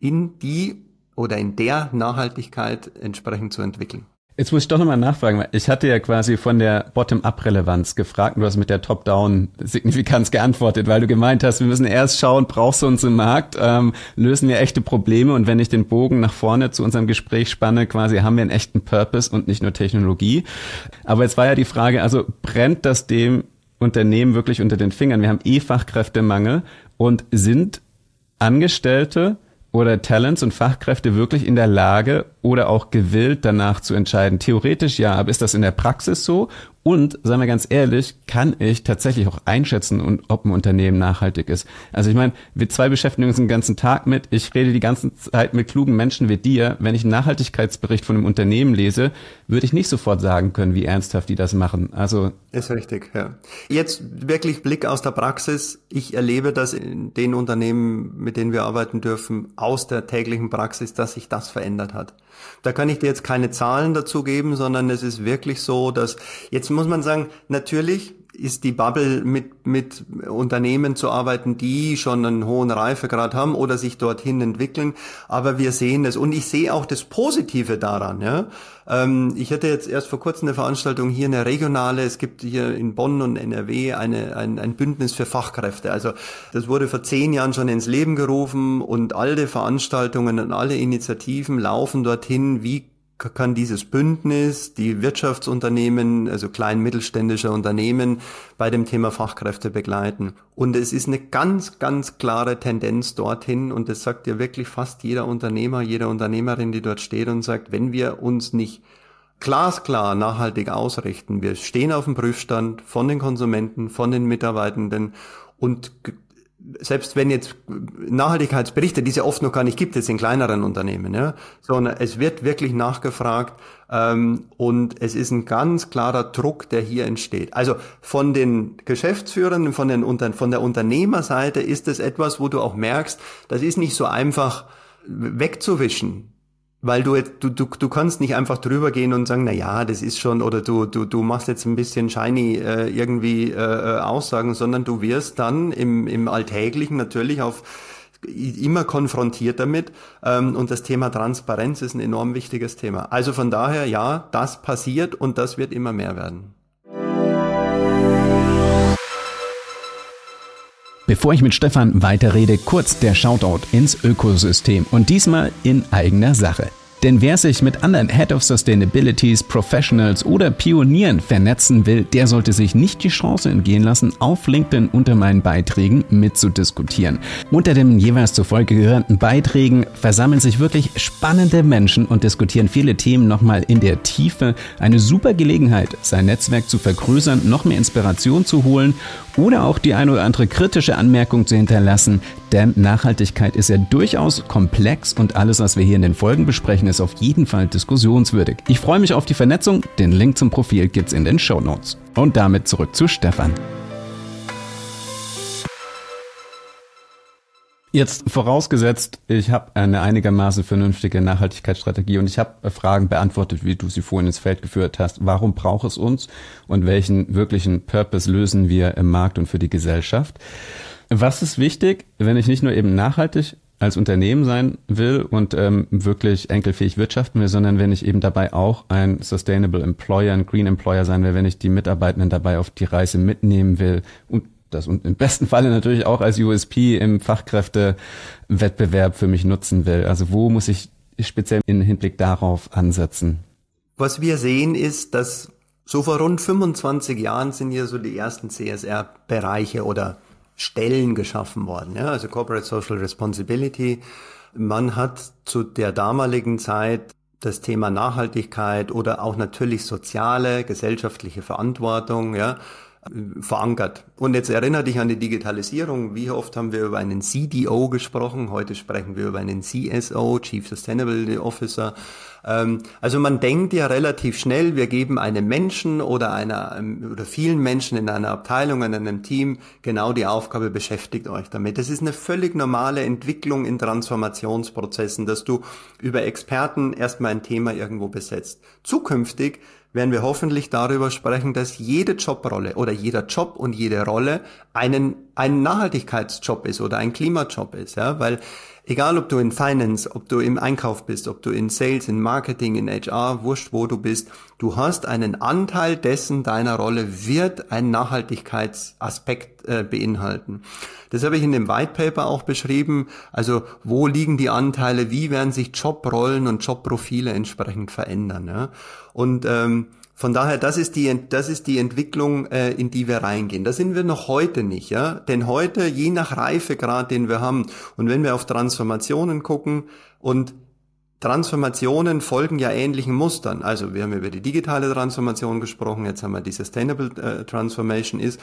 Speaker 1: in die oder in der Nachhaltigkeit entsprechend zu entwickeln.
Speaker 2: Jetzt muss ich doch nochmal nachfragen, weil ich hatte ja quasi von der Bottom-up-Relevanz gefragt und du hast mit der Top-down-Signifikanz geantwortet, weil du gemeint hast, wir müssen erst schauen, brauchst du uns im Markt, ähm, lösen wir echte Probleme und wenn ich den Bogen nach vorne zu unserem Gespräch spanne, quasi haben wir einen echten Purpose und nicht nur Technologie. Aber jetzt war ja die Frage, also brennt das dem Unternehmen wirklich unter den Fingern? Wir haben eh Fachkräftemangel und sind Angestellte oder Talents und Fachkräfte wirklich in der Lage oder auch gewillt danach zu entscheiden? Theoretisch ja, aber ist das in der Praxis so? Und, sagen wir ganz ehrlich, kann ich tatsächlich auch einschätzen, ob ein Unternehmen nachhaltig ist. Also ich meine, wir zwei beschäftigen uns den ganzen Tag mit. Ich rede die ganze Zeit mit klugen Menschen wie dir. Wenn ich einen Nachhaltigkeitsbericht von einem Unternehmen lese, würde ich nicht sofort sagen können, wie ernsthaft die das machen. Also
Speaker 1: ist richtig, ja. Jetzt wirklich Blick aus der Praxis. Ich erlebe das in den Unternehmen, mit denen wir arbeiten dürfen, aus der täglichen Praxis, dass sich das verändert hat. Da kann ich dir jetzt keine Zahlen dazu geben, sondern es ist wirklich so, dass jetzt muss man sagen, natürlich ist die Bubble mit, mit Unternehmen zu arbeiten, die schon einen hohen Reifegrad haben oder sich dorthin entwickeln. Aber wir sehen es. Und ich sehe auch das Positive daran. Ja? Ähm, ich hatte jetzt erst vor kurzem eine Veranstaltung hier, eine regionale. Es gibt hier in Bonn und NRW eine, ein, ein Bündnis für Fachkräfte. Also das wurde vor zehn Jahren schon ins Leben gerufen und alle Veranstaltungen und alle Initiativen laufen dorthin, wie kann dieses Bündnis die Wirtschaftsunternehmen, also klein mittelständische Unternehmen bei dem Thema Fachkräfte begleiten. Und es ist eine ganz, ganz klare Tendenz dorthin und das sagt ja wirklich fast jeder Unternehmer, jede Unternehmerin, die dort steht und sagt, wenn wir uns nicht glasklar nachhaltig ausrichten, wir stehen auf dem Prüfstand von den Konsumenten, von den Mitarbeitenden und selbst wenn jetzt Nachhaltigkeitsberichte, die es ja oft noch gar nicht gibt, jetzt in kleineren Unternehmen, ja, sondern es wird wirklich nachgefragt ähm, und es ist ein ganz klarer Druck, der hier entsteht. Also von den Geschäftsführern, von, den, von der Unternehmerseite ist es etwas, wo du auch merkst, das ist nicht so einfach wegzuwischen weil du, du, du, du kannst nicht einfach drüber gehen und sagen, na ja, das ist schon, oder du, du, du machst jetzt ein bisschen shiny äh, irgendwie äh, äh Aussagen, sondern du wirst dann im, im Alltäglichen natürlich auf immer konfrontiert damit ähm, und das Thema Transparenz ist ein enorm wichtiges Thema. Also von daher, ja, das passiert und das wird immer mehr werden.
Speaker 2: Bevor ich mit Stefan weiterrede, kurz der Shoutout ins Ökosystem und diesmal in eigener Sache. Denn wer sich mit anderen Head of Sustainabilities, Professionals oder Pionieren vernetzen will, der sollte sich nicht die Chance entgehen lassen, auf LinkedIn unter meinen Beiträgen mitzudiskutieren. Unter den jeweils zur Folge gehörenden Beiträgen versammeln sich wirklich spannende Menschen und diskutieren viele Themen nochmal in der Tiefe. Eine super Gelegenheit, sein Netzwerk zu vergrößern, noch mehr Inspiration zu holen oder auch die eine oder andere kritische Anmerkung zu hinterlassen, denn Nachhaltigkeit ist ja durchaus komplex und alles, was wir hier in den Folgen besprechen, ist auf jeden Fall diskussionswürdig. Ich freue mich auf die Vernetzung, den Link zum Profil gibt's in den Show Notes. Und damit zurück zu Stefan. Jetzt vorausgesetzt, ich habe eine einigermaßen vernünftige Nachhaltigkeitsstrategie und ich habe Fragen beantwortet, wie du sie vorhin ins Feld geführt hast. Warum braucht es uns und welchen wirklichen Purpose lösen wir im Markt und für die Gesellschaft? Was ist wichtig, wenn ich nicht nur eben nachhaltig als Unternehmen sein will und ähm, wirklich enkelfähig wirtschaften will, sondern wenn ich eben dabei auch ein Sustainable Employer, ein Green Employer sein will, wenn ich die Mitarbeitenden dabei auf die Reise mitnehmen will und das und im besten Falle natürlich auch als USP im Fachkräftewettbewerb für mich nutzen will. Also wo muss ich speziell im Hinblick darauf ansetzen?
Speaker 1: Was wir sehen ist, dass so vor rund 25 Jahren sind hier so die ersten CSR-Bereiche oder Stellen geschaffen worden. Ja? Also Corporate Social Responsibility. Man hat zu der damaligen Zeit das Thema Nachhaltigkeit oder auch natürlich soziale, gesellschaftliche Verantwortung, ja, verankert. Und jetzt erinnere dich an die Digitalisierung. Wie oft haben wir über einen CDO gesprochen? Heute sprechen wir über einen CSO, Chief Sustainability Officer. Ähm, also man denkt ja relativ schnell, wir geben einem Menschen oder einer ähm, oder vielen Menschen in einer Abteilung, in einem Team genau die Aufgabe, beschäftigt euch damit. Das ist eine völlig normale Entwicklung in Transformationsprozessen, dass du über Experten erstmal ein Thema irgendwo besetzt. Zukünftig werden wir hoffentlich darüber sprechen, dass jede Jobrolle oder jeder Job und jede Rolle einen, ein Nachhaltigkeitsjob ist oder ein Klimajob ist, ja, weil egal ob du in Finance, ob du im Einkauf bist, ob du in Sales, in Marketing, in HR, wurscht wo du bist, du hast einen Anteil dessen deiner Rolle wird ein Nachhaltigkeitsaspekt äh, beinhalten. Das habe ich in dem White Paper auch beschrieben. Also wo liegen die Anteile, wie werden sich Jobrollen und Jobprofile entsprechend verändern. Ja? Und ähm, von daher, das ist die, das ist die Entwicklung, äh, in die wir reingehen. Da sind wir noch heute nicht, ja. Denn heute, je nach Reifegrad, den wir haben, und wenn wir auf Transformationen gucken und Transformationen folgen ja ähnlichen Mustern. Also wir haben über die digitale Transformation gesprochen, jetzt haben wir die Sustainable äh, Transformation ist,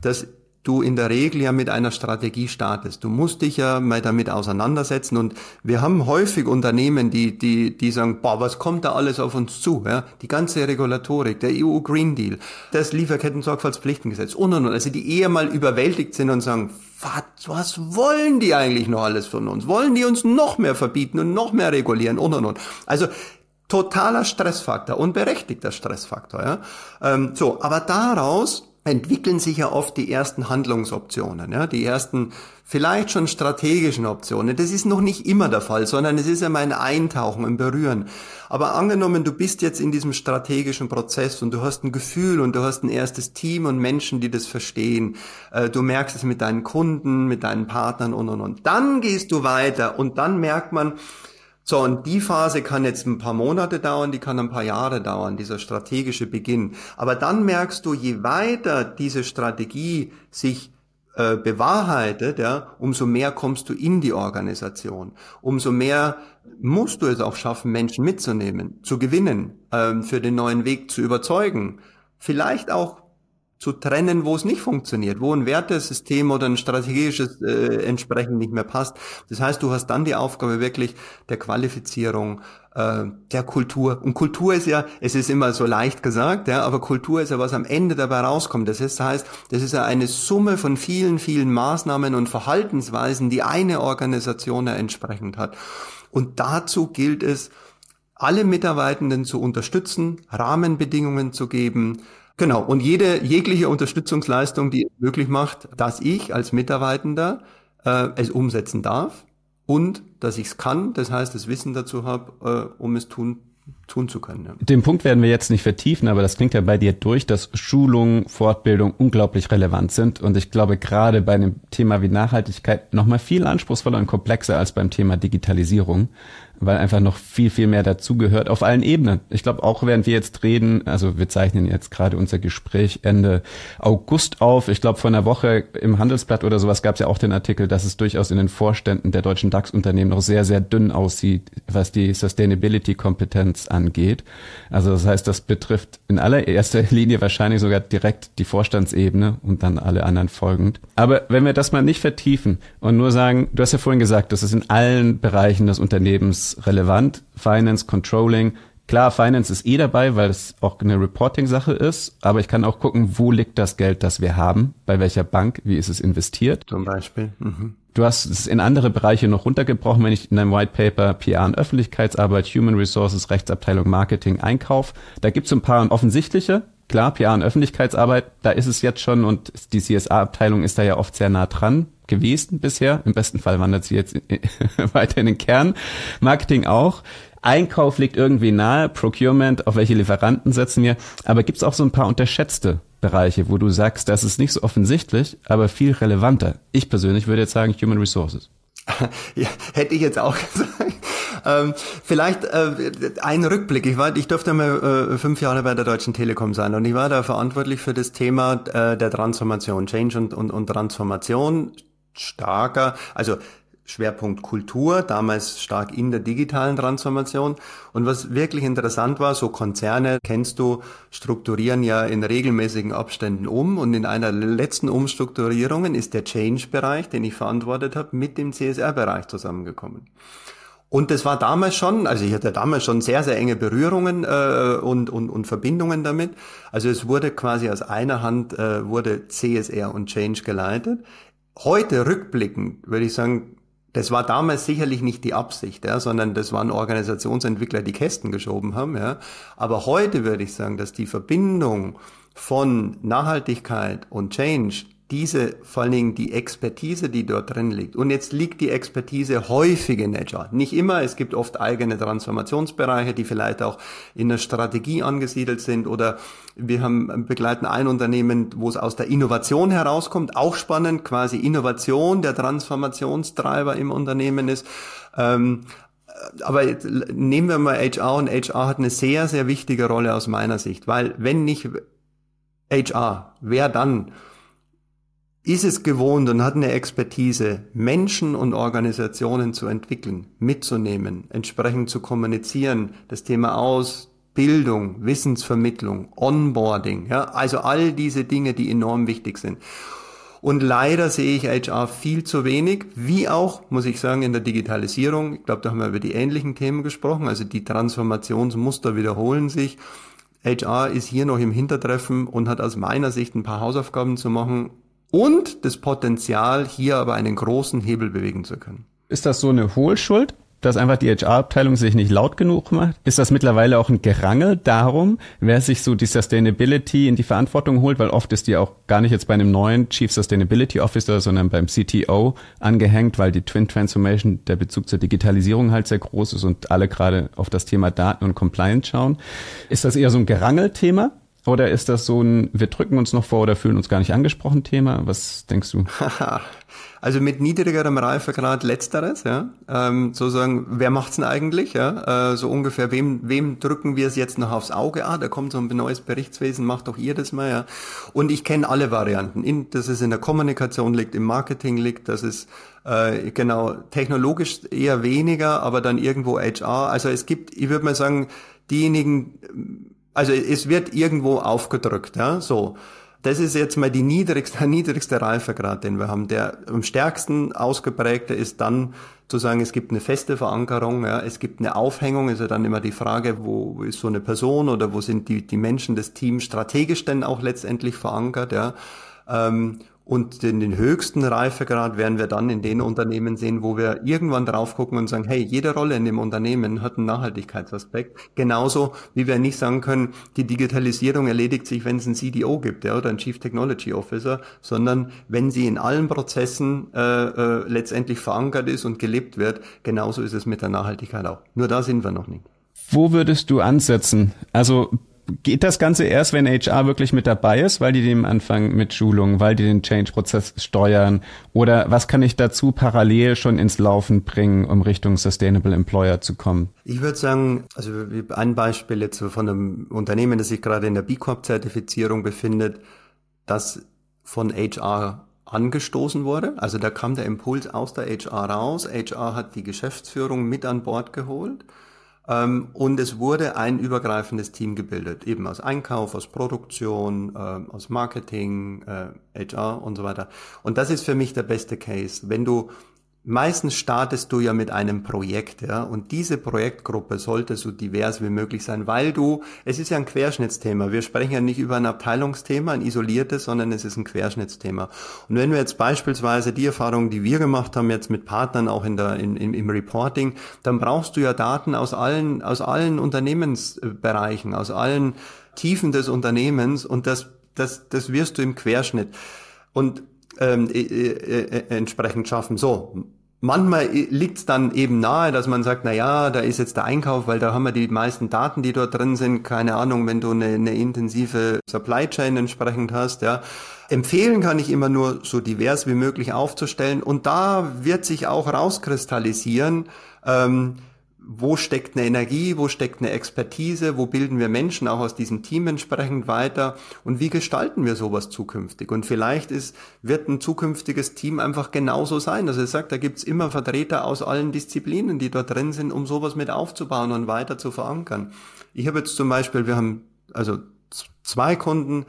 Speaker 1: dass du in der Regel ja mit einer Strategie startest. Du musst dich ja mal damit auseinandersetzen und wir haben häufig Unternehmen, die, die, die sagen, boah, was kommt da alles auf uns zu? Ja? Die ganze Regulatorik, der EU Green Deal, das Lieferketten-Sorgfaltspflichtengesetz und, und, und. Also die eher mal überwältigt sind und sagen, was, was wollen die eigentlich noch alles von uns? Wollen die uns noch mehr verbieten und noch mehr regulieren und, und, und. Also totaler Stressfaktor, unberechtigter Stressfaktor. Ja? Ähm, so, aber daraus entwickeln sich ja oft die ersten Handlungsoptionen, ja, die ersten vielleicht schon strategischen Optionen. Das ist noch nicht immer der Fall, sondern es ist ja mein Eintauchen, ein Berühren. Aber angenommen, du bist jetzt in diesem strategischen Prozess und du hast ein Gefühl und du hast ein erstes Team und Menschen, die das verstehen. Äh, du merkst es mit deinen Kunden, mit deinen Partnern und, und, und. Dann gehst du weiter und dann merkt man, so, und die Phase kann jetzt ein paar Monate dauern, die kann ein paar Jahre dauern, dieser strategische Beginn. Aber dann merkst du, je weiter diese Strategie sich äh, bewahrheitet, ja, umso mehr kommst du in die Organisation. Umso mehr musst du es auch schaffen, Menschen mitzunehmen, zu gewinnen, ähm, für den neuen Weg zu überzeugen. Vielleicht auch zu trennen, wo es nicht funktioniert, wo ein Wertesystem oder ein strategisches äh, entsprechend nicht mehr passt. Das heißt, du hast dann die Aufgabe wirklich der Qualifizierung, äh, der Kultur. Und Kultur ist ja, es ist immer so leicht gesagt, ja, aber Kultur ist ja, was am Ende dabei rauskommt. Das heißt, das ist ja eine Summe von vielen, vielen Maßnahmen und Verhaltensweisen, die eine Organisation ja entsprechend hat. Und dazu gilt es, alle Mitarbeitenden zu unterstützen, Rahmenbedingungen zu geben, Genau, und jede jegliche Unterstützungsleistung, die es möglich macht, dass ich als Mitarbeitender äh, es umsetzen darf und dass ich es kann, das heißt, das Wissen dazu habe, äh, um es tun tun zu können. Ja.
Speaker 2: Den Punkt werden wir jetzt nicht vertiefen, aber das klingt ja bei dir durch, dass Schulung, Fortbildung unglaublich relevant sind. Und ich glaube, gerade bei einem Thema wie Nachhaltigkeit noch mal viel anspruchsvoller und komplexer als beim Thema Digitalisierung weil einfach noch viel, viel mehr dazugehört auf allen Ebenen. Ich glaube, auch während wir jetzt reden, also wir zeichnen jetzt gerade unser Gespräch Ende August auf. Ich glaube, vor einer Woche im Handelsblatt oder sowas gab es ja auch den Artikel, dass es durchaus in den Vorständen der deutschen DAX-Unternehmen noch sehr, sehr dünn aussieht, was die Sustainability-Kompetenz angeht. Also das heißt, das betrifft in allererster [laughs] Linie wahrscheinlich sogar direkt die Vorstandsebene und dann alle anderen folgend. Aber wenn wir das mal nicht vertiefen und nur sagen, du hast ja vorhin gesagt, das ist in allen Bereichen des Unternehmens relevant. Finance, Controlling. Klar, Finance ist eh dabei, weil es auch eine Reporting-Sache ist, aber ich kann auch gucken, wo liegt das Geld, das wir haben, bei welcher Bank, wie ist es investiert.
Speaker 1: Zum Beispiel. Mhm.
Speaker 2: Du hast es in andere Bereiche noch runtergebrochen, wenn ich in deinem White Paper PR und Öffentlichkeitsarbeit, Human Resources, Rechtsabteilung, Marketing, Einkauf, da gibt es ein paar offensichtliche, klar, PR und Öffentlichkeitsarbeit, da ist es jetzt schon und die CSA-Abteilung ist da ja oft sehr nah dran gewesen bisher. Im besten Fall wandert sie jetzt [laughs] weiter in den Kern. Marketing auch. Einkauf liegt irgendwie nahe, Procurement, auf welche Lieferanten setzen wir. Aber gibt es auch so ein paar unterschätzte Bereiche, wo du sagst, das ist nicht so offensichtlich, aber viel relevanter. Ich persönlich würde jetzt sagen Human Resources. [laughs]
Speaker 1: Ja, hätte ich jetzt auch [laughs] gesagt. Ähm, vielleicht äh, ein Rückblick. Ich war, ich durfte mal äh, fünf Jahre bei der Deutschen Telekom sein und ich war da verantwortlich für das Thema äh, der Transformation, Change und, und, und Transformation starker, also Schwerpunkt Kultur, damals stark in der digitalen Transformation. Und was wirklich interessant war, so Konzerne, kennst du, strukturieren ja in regelmäßigen Abständen um. Und in einer letzten Umstrukturierungen ist der Change-Bereich, den ich verantwortet habe, mit dem CSR-Bereich zusammengekommen. Und das war damals schon, also ich hatte damals schon sehr, sehr enge Berührungen äh, und, und, und Verbindungen damit. Also es wurde quasi aus einer Hand, äh, wurde CSR und Change geleitet. Heute rückblickend würde ich sagen, das war damals sicherlich nicht die Absicht, ja, sondern das waren Organisationsentwickler, die Kästen geschoben haben. Ja. Aber heute würde ich sagen, dass die Verbindung von Nachhaltigkeit und Change diese, vor allen Dingen die Expertise, die dort drin liegt. Und jetzt liegt die Expertise häufig in Agile. Nicht immer, es gibt oft eigene Transformationsbereiche, die vielleicht auch in der Strategie angesiedelt sind oder wir haben, begleiten ein Unternehmen, wo es aus der Innovation herauskommt, auch spannend, quasi Innovation, der Transformationstreiber im Unternehmen ist. Ähm, aber nehmen wir mal HR und HR hat eine sehr, sehr wichtige Rolle aus meiner Sicht, weil wenn nicht HR, wer dann? Ist es gewohnt und hat eine Expertise, Menschen und Organisationen zu entwickeln, mitzunehmen, entsprechend zu kommunizieren, das Thema aus, Bildung, Wissensvermittlung, Onboarding, ja, also all diese Dinge, die enorm wichtig sind. Und leider sehe ich HR viel zu wenig, wie auch, muss ich sagen, in der Digitalisierung. Ich glaube, da haben wir über die ähnlichen Themen gesprochen. Also die Transformationsmuster wiederholen sich. HR ist hier noch im Hintertreffen und hat aus meiner Sicht ein paar Hausaufgaben zu machen, und das Potenzial, hier aber einen großen Hebel bewegen zu können.
Speaker 2: Ist das so eine Hohlschuld? dass einfach die HR-Abteilung sich nicht laut genug macht? Ist das mittlerweile auch ein Gerangel darum, wer sich so die Sustainability in die Verantwortung holt? Weil oft ist die auch gar nicht jetzt bei einem neuen Chief Sustainability Officer, sondern beim CTO angehängt, weil die Twin Transformation, der Bezug zur Digitalisierung halt sehr groß ist und alle gerade auf das Thema Daten und Compliance schauen. Ist das eher so ein Gerangelthema? Oder ist das so ein, wir drücken uns noch vor oder fühlen uns gar nicht angesprochen Thema? Was denkst du? [laughs]
Speaker 1: also mit niedrigerem Reifegrad letzteres, ja. Ähm, sozusagen, wer macht's denn eigentlich? Ja? Äh, so ungefähr, wem, wem drücken wir es jetzt noch aufs Auge? Ah, da kommt so ein neues Berichtswesen, macht doch ihr das mal, ja. Und ich kenne alle Varianten, in, dass es in der Kommunikation liegt, im Marketing liegt, dass es äh, genau technologisch eher weniger, aber dann irgendwo HR. Also es gibt, ich würde mal sagen, diejenigen also es wird irgendwo aufgedrückt, ja, so. Das ist jetzt mal die niedrigste, niedrigste Reifegrad, den wir haben. Der am stärksten ausgeprägte ist dann zu sagen, es gibt eine feste Verankerung, ja, es gibt eine Aufhängung, ist ja dann immer die Frage, wo ist so eine Person oder wo sind die, die Menschen des Teams strategisch denn auch letztendlich verankert, ja. Ähm, und den, den höchsten Reifegrad werden wir dann in den Unternehmen sehen, wo wir irgendwann drauf gucken und sagen, hey, jede Rolle in dem Unternehmen hat einen Nachhaltigkeitsaspekt. Genauso wie wir nicht sagen können, die Digitalisierung erledigt sich, wenn es einen CDO gibt ja, oder einen Chief Technology Officer, sondern wenn sie in allen Prozessen äh, äh, letztendlich verankert ist und gelebt wird, genauso ist es mit der Nachhaltigkeit auch. Nur da sind wir noch nicht.
Speaker 2: Wo würdest du ansetzen? Also geht das Ganze erst, wenn HR wirklich mit dabei ist, weil die dem anfangen mit Schulungen, weil die den Change-Prozess steuern? Oder was kann ich dazu parallel schon ins Laufen bringen, um Richtung Sustainable Employer zu kommen?
Speaker 1: Ich würde sagen, also ein Beispiel jetzt von einem Unternehmen, das sich gerade in der B Corp-Zertifizierung befindet, das von HR angestoßen wurde. Also da kam der Impuls aus der HR raus. HR hat die Geschäftsführung mit an Bord geholt und es wurde ein übergreifendes Team gebildet, eben aus Einkauf, aus Produktion, äh, aus Marketing, äh, HR und so weiter. Und das ist für mich der beste Case. Wenn du Meistens startest du ja mit einem Projekt, ja, und diese Projektgruppe sollte so divers wie möglich sein, weil du, es ist ja ein Querschnittsthema. Wir sprechen ja nicht über ein Abteilungsthema, ein isoliertes, sondern es ist ein Querschnittsthema. Und wenn wir jetzt beispielsweise die Erfahrungen, die wir gemacht haben jetzt mit Partnern auch in der, in, im, im Reporting, dann brauchst du ja Daten aus allen, aus allen Unternehmensbereichen, aus allen Tiefen des Unternehmens und das, das, das wirst du im Querschnitt. Und ähm, äh, äh, äh, entsprechend schaffen. So, manchmal liegt es dann eben nahe, dass man sagt, na ja, da ist jetzt der Einkauf, weil da haben wir die meisten Daten, die dort drin sind. Keine Ahnung, wenn du eine, eine intensive Supply Chain entsprechend hast, ja. Empfehlen kann ich immer nur so divers wie möglich aufzustellen und da wird sich auch rauskristallisieren, ähm, wo steckt eine Energie, wo steckt eine Expertise, wo bilden wir Menschen auch aus diesem Team entsprechend weiter und wie gestalten wir sowas zukünftig? Und vielleicht ist, wird ein zukünftiges Team einfach genauso sein. Also ich sage, da gibt's immer Vertreter aus allen Disziplinen, die dort drin sind, um sowas mit aufzubauen und weiter zu verankern. Ich habe jetzt zum Beispiel, wir haben also zwei Kunden,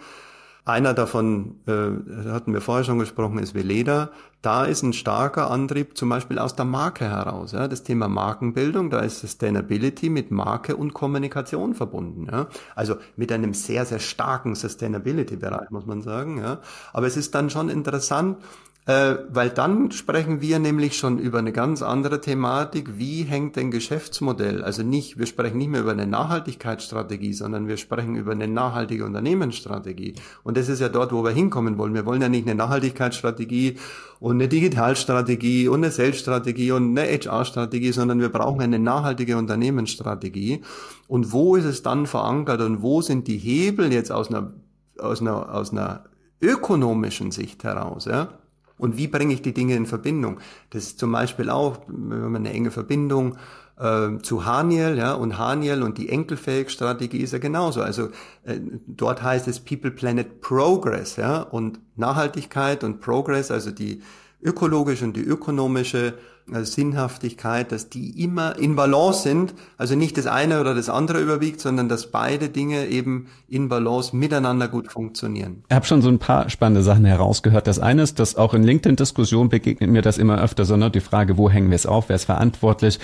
Speaker 1: einer davon, äh, hatten wir vorher schon gesprochen, ist Veleda. Da ist ein starker Antrieb zum Beispiel aus der Marke heraus. Ja. Das Thema Markenbildung, da ist Sustainability mit Marke und Kommunikation verbunden. Ja. Also mit einem sehr, sehr starken Sustainability-Bereich, muss man sagen. Ja. Aber es ist dann schon interessant, äh, weil dann sprechen wir nämlich schon über eine ganz andere Thematik. Wie hängt denn Geschäftsmodell? Also nicht, wir sprechen nicht mehr über eine Nachhaltigkeitsstrategie, sondern wir sprechen über eine nachhaltige Unternehmensstrategie. Und das ist ja dort, wo wir hinkommen wollen. Wir wollen ja nicht eine Nachhaltigkeitsstrategie und eine Digitalstrategie und eine Selbststrategie und eine HR-Strategie, sondern wir brauchen eine nachhaltige Unternehmensstrategie. Und wo ist es dann verankert und wo sind die Hebel jetzt aus einer, aus einer, aus einer ökonomischen Sicht heraus, ja? Und wie bringe ich die Dinge in Verbindung? Das ist zum Beispiel auch, wenn man eine enge Verbindung äh, zu Haniel, ja, und Haniel und die Enkelfähig-Strategie ist ja genauso. Also äh, dort heißt es People Planet Progress, ja, und Nachhaltigkeit und Progress, also die ökologische und die ökonomische äh, Sinnhaftigkeit, dass die immer in Balance sind, also nicht das eine oder das andere überwiegt, sondern dass beide Dinge eben in Balance miteinander gut funktionieren.
Speaker 2: Ich habe schon so ein paar spannende Sachen herausgehört. Das eine ist, dass auch in LinkedIn-Diskussionen begegnet mir das immer öfter, sondern die Frage, wo hängen wir es auf, wer ist verantwortlich,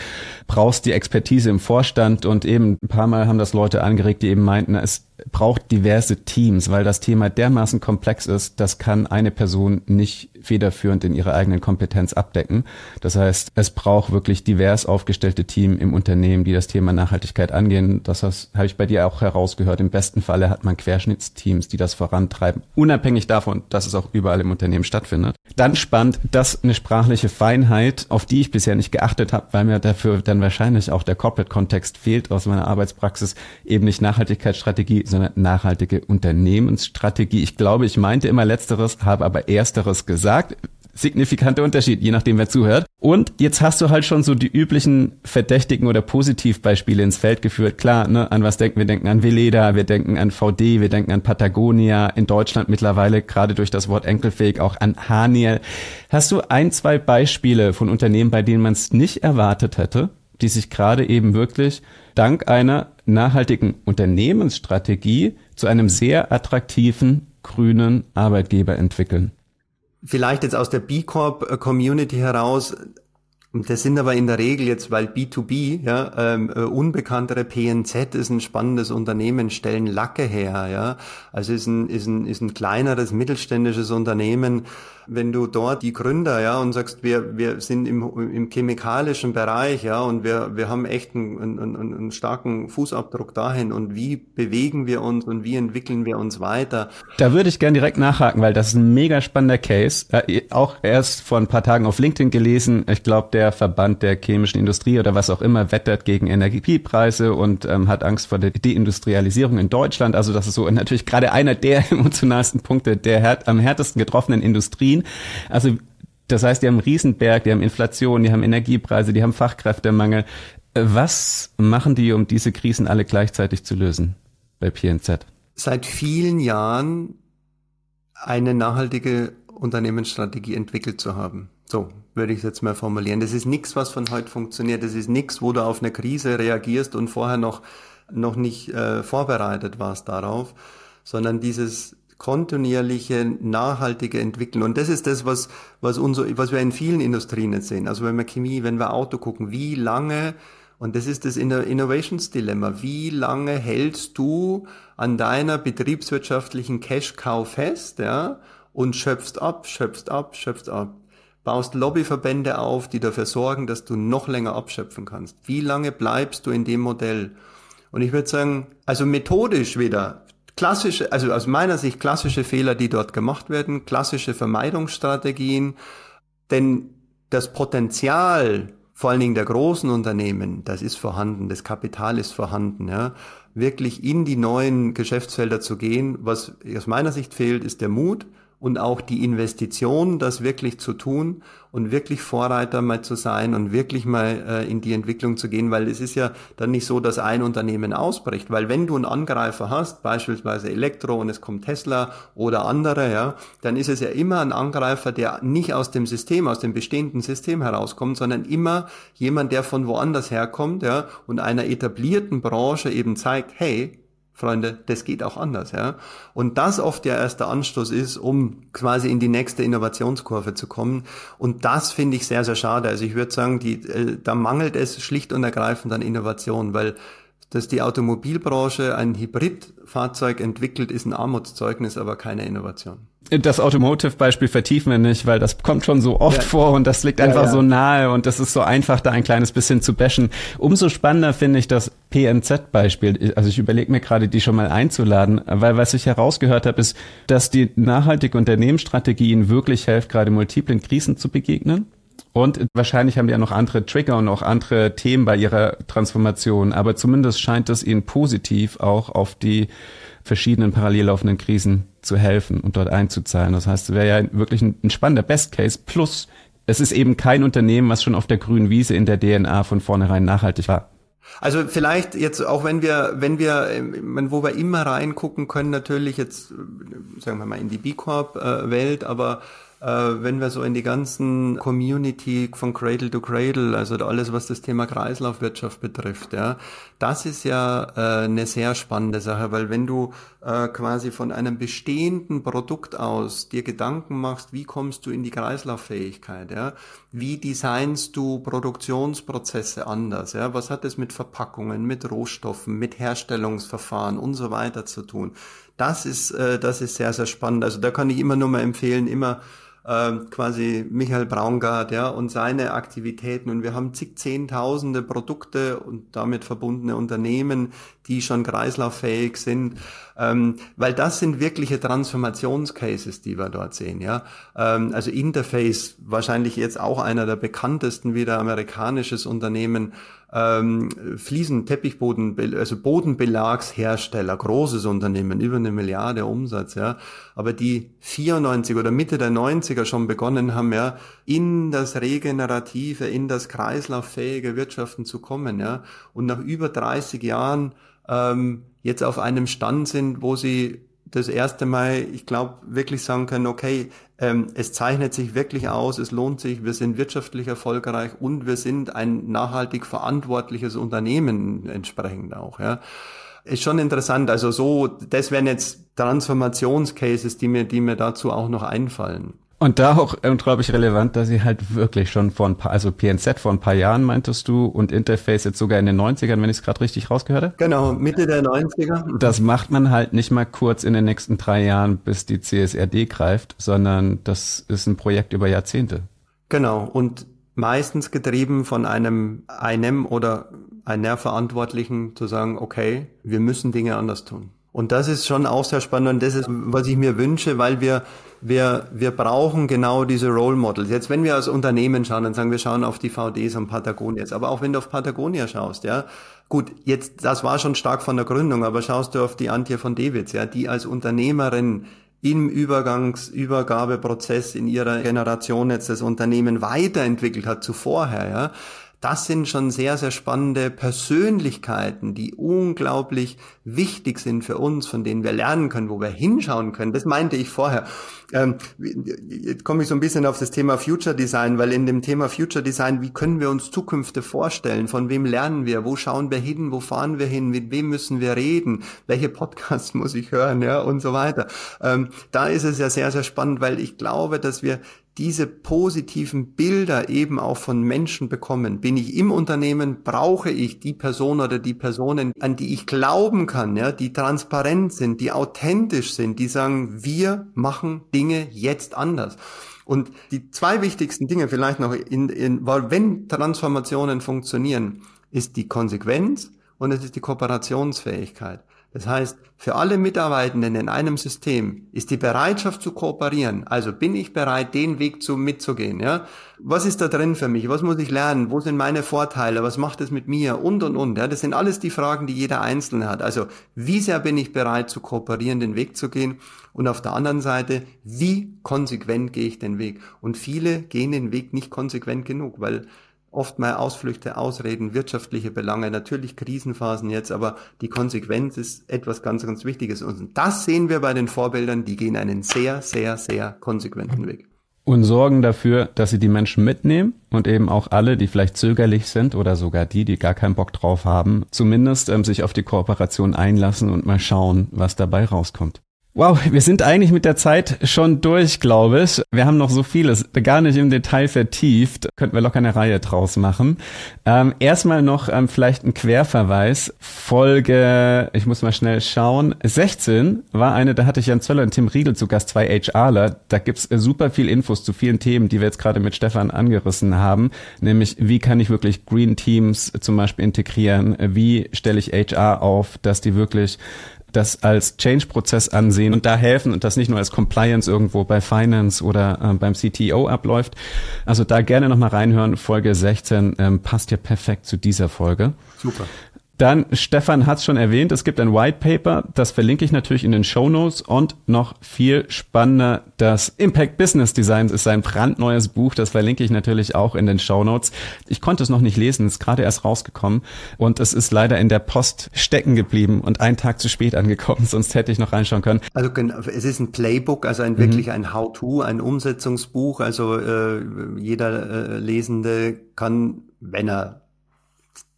Speaker 2: brauchst die Expertise im Vorstand? Und eben ein paar Mal haben das Leute angeregt, die eben meinten, es braucht diverse Teams, weil das Thema dermaßen komplex ist, das kann eine Person nicht federführend in ihrer eigenen Kompetenz abdecken. Das heißt, es braucht wirklich divers aufgestellte Team im Unternehmen, die das Thema Nachhaltigkeit angehen. Das habe ich bei dir auch herausgehört. Im besten Falle hat man Querschnittsteams, die das vorantreiben, unabhängig davon, dass es auch überall im Unternehmen stattfindet. Dann spannend, dass eine sprachliche Feinheit, auf die ich bisher nicht geachtet habe, weil mir dafür dann wahrscheinlich auch der Corporate-Kontext fehlt aus meiner Arbeitspraxis, eben nicht Nachhaltigkeitsstrategie, sondern nachhaltige Unternehmensstrategie. Ich glaube, ich meinte immer letzteres, habe aber ersteres gesagt signifikanter Unterschied, je nachdem wer zuhört. Und jetzt hast du halt schon so die üblichen Verdächtigen oder Positivbeispiele ins Feld geführt. Klar, ne, an was denken wir? denken an Veleda, wir denken an VD, wir denken an Patagonia, in Deutschland mittlerweile gerade durch das Wort enkelfähig auch an Haniel. Hast du ein, zwei Beispiele von Unternehmen, bei denen man es nicht erwartet hätte, die sich gerade eben wirklich dank einer nachhaltigen Unternehmensstrategie zu einem sehr attraktiven grünen Arbeitgeber entwickeln?
Speaker 1: vielleicht jetzt aus der B Corp Community heraus, das sind aber in der Regel jetzt, weil B2B, ja, ähm, äh, unbekanntere PNZ ist ein spannendes Unternehmen, stellen Lacke her, ja. Also ist ein, ist ein, ist ein kleineres mittelständisches Unternehmen, wenn du dort die Gründer, ja, und sagst, wir, wir sind im, im chemikalischen Bereich, ja, und wir, wir haben echt einen, einen, einen starken Fußabdruck dahin und wie bewegen wir uns und wie entwickeln wir uns weiter?
Speaker 2: Da würde ich gern direkt nachhaken, weil das ist ein mega spannender Case. Äh, auch erst vor ein paar Tagen auf LinkedIn gelesen. Ich glaube, der Verband der chemischen Industrie oder was auch immer wettert gegen Energiepreise und ähm, hat Angst vor der Deindustrialisierung in Deutschland. Also das ist so natürlich gerade einer der [laughs] emotionalsten Punkte der am härtesten getroffenen Industrien ziehen. Also das heißt, die haben einen Riesenberg, die haben Inflation, die haben Energiepreise, die haben Fachkräftemangel. Was machen die, um diese Krisen alle gleichzeitig zu lösen bei PNZ?
Speaker 1: Seit vielen Jahren eine nachhaltige Unternehmensstrategie entwickelt zu haben. So würde ich es jetzt mal formulieren. Das ist nichts, was von heute funktioniert. Das ist nichts, wo du auf eine Krise reagierst und vorher noch, noch nicht äh, vorbereitet warst darauf, sondern dieses kontinuierliche, nachhaltige Entwicklung. Und das ist das, was, was, unser, was wir in vielen Industrien jetzt sehen. Also wenn wir Chemie, wenn wir Auto gucken, wie lange, und das ist das Innovations Dilemma, wie lange hältst du an deiner betriebswirtschaftlichen Cash-Cow fest, ja, und schöpfst ab, schöpfst ab, schöpfst ab baust Lobbyverbände auf, die dafür sorgen, dass du noch länger abschöpfen kannst. Wie lange bleibst du in dem Modell? Und ich würde sagen, also methodisch wieder, klassische, also aus meiner Sicht klassische Fehler, die dort gemacht werden, klassische Vermeidungsstrategien, denn das Potenzial vor allen Dingen der großen Unternehmen, das ist vorhanden, das Kapital ist vorhanden, ja, wirklich in die neuen Geschäftsfelder zu gehen. Was aus meiner Sicht fehlt, ist der Mut und auch die Investition, das wirklich zu tun und wirklich Vorreiter mal zu sein und wirklich mal äh, in die Entwicklung zu gehen, weil es ist ja dann nicht so, dass ein Unternehmen ausbricht, weil wenn du einen Angreifer hast, beispielsweise Elektro und es kommt Tesla oder andere, ja, dann ist es ja immer ein Angreifer, der nicht aus dem System, aus dem bestehenden System herauskommt, sondern immer jemand, der von woanders herkommt, ja, und einer etablierten Branche eben zeigt, hey, Freunde, das geht auch anders, ja. Und das oft der erste Anstoß ist, um quasi in die nächste Innovationskurve zu kommen. Und das finde ich sehr, sehr schade. Also ich würde sagen, die, äh, da mangelt es schlicht und ergreifend an Innovation, weil dass die Automobilbranche ein Hybridfahrzeug entwickelt, ist ein Armutszeugnis, aber keine Innovation.
Speaker 2: Das Automotive-Beispiel vertiefen wir nicht, weil das kommt schon so oft ja. vor und das liegt einfach ja, ja. so nahe und das ist so einfach, da ein kleines bisschen zu bashen. Umso spannender finde ich das PNZ-Beispiel. Also ich überlege mir gerade, die schon mal einzuladen, weil was ich herausgehört habe, ist, dass die nachhaltige Unternehmensstrategie ihnen wirklich hilft, gerade multiplen Krisen zu begegnen und wahrscheinlich haben die ja noch andere Trigger und auch andere Themen bei ihrer Transformation. Aber zumindest scheint es ihnen positiv auch auf die verschiedenen parallel laufenden Krisen zu helfen und dort einzuzahlen. Das heißt, es wäre ja wirklich ein, ein spannender Best Case. Plus, es ist eben kein Unternehmen, was schon auf der grünen Wiese in der DNA von vornherein nachhaltig war.
Speaker 1: Also vielleicht jetzt auch wenn wir, wenn wir, wo wir immer reingucken können, natürlich jetzt, sagen wir mal in die B Corp Welt, aber äh, wenn wir so in die ganzen Community von Cradle to Cradle, also alles, was das Thema Kreislaufwirtschaft betrifft, ja, das ist ja äh, eine sehr spannende Sache, weil wenn du äh, quasi von einem bestehenden Produkt aus dir Gedanken machst, wie kommst du in die Kreislauffähigkeit, ja, wie designst du Produktionsprozesse anders, ja, was hat es mit Verpackungen, mit Rohstoffen, mit Herstellungsverfahren und so weiter zu tun. Das ist, äh, das ist sehr, sehr spannend. Also da kann ich immer nur mal empfehlen, immer ähm, quasi Michael Braungart, ja, und seine Aktivitäten. Und wir haben zig Zehntausende Produkte und damit verbundene Unternehmen, die schon kreislauffähig sind, ähm, weil das sind wirkliche Transformationscases, die wir dort sehen, ja. Ähm, also Interface, wahrscheinlich jetzt auch einer der bekanntesten wieder amerikanisches Unternehmen, ähm, Fliesen, Teppichboden, also Bodenbelagshersteller, großes Unternehmen, über eine Milliarde Umsatz, ja, aber die 94 oder Mitte der 90er schon begonnen haben, ja, in das regenerative, in das kreislauffähige Wirtschaften zu kommen, ja, und nach über 30 Jahren ähm, jetzt auf einem Stand sind, wo sie das erste Mal, ich glaube, wirklich sagen können, okay, ähm, es zeichnet sich wirklich aus, es lohnt sich, wir sind wirtschaftlich erfolgreich und wir sind ein nachhaltig verantwortliches Unternehmen entsprechend auch. Ja. Ist schon interessant. Also so, das wären jetzt Transformationscases, die mir, die mir dazu auch noch einfallen.
Speaker 2: Und da auch unglaublich relevant, dass sie halt wirklich schon vor ein paar, also PNZ vor ein paar Jahren meintest du und Interface jetzt sogar in den 90ern, wenn ich es gerade richtig rausgehört habe?
Speaker 1: Genau, Mitte der 90er.
Speaker 2: Das macht man halt nicht mal kurz in den nächsten drei Jahren, bis die CSRD greift, sondern das ist ein Projekt über Jahrzehnte.
Speaker 1: Genau, und meistens getrieben von einem, einem oder einer Verantwortlichen zu sagen, okay, wir müssen Dinge anders tun. Und das ist schon auch sehr spannend und das ist, was ich mir wünsche, weil wir, wir, wir brauchen genau diese Role Models. Jetzt, wenn wir als Unternehmen schauen, dann sagen wir schauen auf die VDs und Patagonias. Aber auch wenn du auf Patagonia schaust, ja. Gut, jetzt, das war schon stark von der Gründung, aber schaust du auf die Antje von Dewitz, ja, die als Unternehmerin im Übergangsübergabeprozess in ihrer Generation jetzt das Unternehmen weiterentwickelt hat zu vorher, ja das sind schon sehr, sehr spannende Persönlichkeiten, die unglaublich wichtig sind für uns, von denen wir lernen können, wo wir hinschauen können. Das meinte ich vorher. Ähm, jetzt komme ich so ein bisschen auf das Thema Future Design, weil in dem Thema Future Design, wie können wir uns Zukünfte vorstellen? Von wem lernen wir? Wo schauen wir hin? Wo fahren wir hin? Mit wem müssen wir reden? Welche Podcasts [laughs] muss ich hören? Ja, und so weiter. Ähm, da ist es ja sehr, sehr spannend, weil ich glaube, dass wir diese positiven Bilder eben auch von Menschen bekommen. Bin ich im Unternehmen, brauche ich die Person oder die Personen, an die ich glauben kann, ja, die transparent sind, die authentisch sind, die sagen, wir machen Dinge jetzt anders. Und die zwei wichtigsten Dinge vielleicht noch in, in weil wenn Transformationen funktionieren, ist die Konsequenz und es ist die Kooperationsfähigkeit. Das heißt, für alle Mitarbeitenden in einem System ist die Bereitschaft zu kooperieren. Also bin ich bereit, den Weg zu mitzugehen, ja? Was ist da drin für mich? Was muss ich lernen? Wo sind meine Vorteile? Was macht es mit mir? Und, und, und, ja? Das sind alles die Fragen, die jeder Einzelne hat. Also, wie sehr bin ich bereit zu kooperieren, den Weg zu gehen? Und auf der anderen Seite, wie konsequent gehe ich den Weg? Und viele gehen den Weg nicht konsequent genug, weil oft mal Ausflüchte, Ausreden, wirtschaftliche Belange, natürlich Krisenphasen jetzt, aber die Konsequenz ist etwas ganz, ganz Wichtiges. Und das sehen wir bei den Vorbildern, die gehen einen sehr, sehr, sehr konsequenten Weg.
Speaker 2: Und sorgen dafür, dass sie die Menschen mitnehmen und eben auch alle, die vielleicht zögerlich sind oder sogar die, die gar keinen Bock drauf haben, zumindest ähm, sich auf die Kooperation einlassen und mal schauen, was dabei rauskommt. Wow, wir sind eigentlich mit der Zeit schon durch, glaube ich. Wir haben noch so vieles gar nicht im Detail vertieft. Könnten wir locker eine Reihe draus machen. Ähm, erstmal noch ähm, vielleicht ein Querverweis. Folge, ich muss mal schnell schauen, 16 war eine, da hatte ich Jan Zöller und Tim Riegel zu Gast, zwei HRler. Da gibt's super viel Infos zu vielen Themen, die wir jetzt gerade mit Stefan angerissen haben. Nämlich, wie kann ich wirklich Green Teams zum Beispiel integrieren? Wie stelle ich HR auf, dass die wirklich das als Change-Prozess ansehen und da helfen und das nicht nur als Compliance irgendwo bei Finance oder äh, beim CTO abläuft. Also da gerne nochmal reinhören. Folge 16 ähm, passt ja perfekt zu dieser Folge.
Speaker 1: Super.
Speaker 2: Dann, Stefan hat es schon erwähnt, es gibt ein White Paper, das verlinke ich natürlich in den Show Notes und noch viel spannender, das Impact Business Design ist sein brandneues Buch, das verlinke ich natürlich auch in den Show Notes. Ich konnte es noch nicht lesen, ist gerade erst rausgekommen und es ist leider in der Post stecken geblieben und einen Tag zu spät angekommen, [laughs] sonst hätte ich noch reinschauen können.
Speaker 1: Also es ist ein Playbook, also ein wirklich mhm. ein How-to, ein Umsetzungsbuch, also äh, jeder äh, Lesende kann, wenn er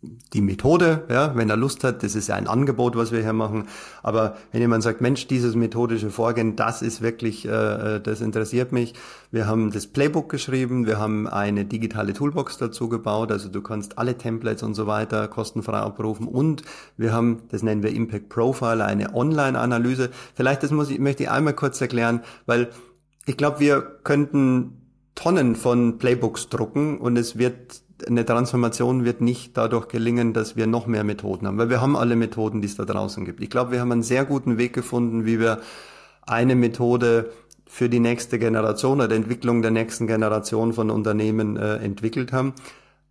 Speaker 1: die Methode, ja, wenn er Lust hat, das ist ja ein Angebot, was wir hier machen. Aber wenn jemand sagt, Mensch, dieses methodische Vorgehen, das ist wirklich, äh, äh, das interessiert mich. Wir haben das Playbook geschrieben, wir haben eine digitale Toolbox dazu gebaut, also du kannst alle Templates und so weiter kostenfrei abrufen und wir haben, das nennen wir Impact Profile, eine Online-Analyse. Vielleicht, das muss ich, möchte ich einmal kurz erklären, weil ich glaube, wir könnten Tonnen von Playbooks drucken und es wird eine Transformation wird nicht dadurch gelingen, dass wir noch mehr Methoden haben, weil wir haben alle Methoden, die es da draußen gibt. Ich glaube, wir haben einen sehr guten Weg gefunden, wie wir eine Methode für die nächste Generation oder die Entwicklung der nächsten Generation von Unternehmen äh, entwickelt haben.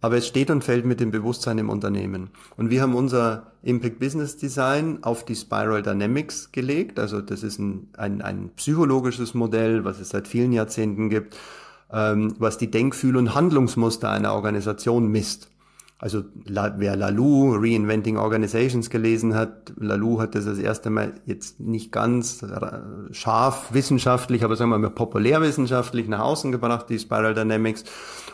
Speaker 1: Aber es steht und fällt mit dem Bewusstsein im Unternehmen. Und wir haben unser Impact Business Design auf die Spiral Dynamics gelegt. Also das ist ein, ein, ein psychologisches Modell, was es seit vielen Jahrzehnten gibt ähm, was die Denkfühl- und Handlungsmuster einer Organisation misst. Also wer Lalou, Reinventing Organizations gelesen hat, Lalou hat das das erste Mal jetzt nicht ganz scharf wissenschaftlich, aber sagen wir mal populärwissenschaftlich nach außen gebracht, die Spiral Dynamics.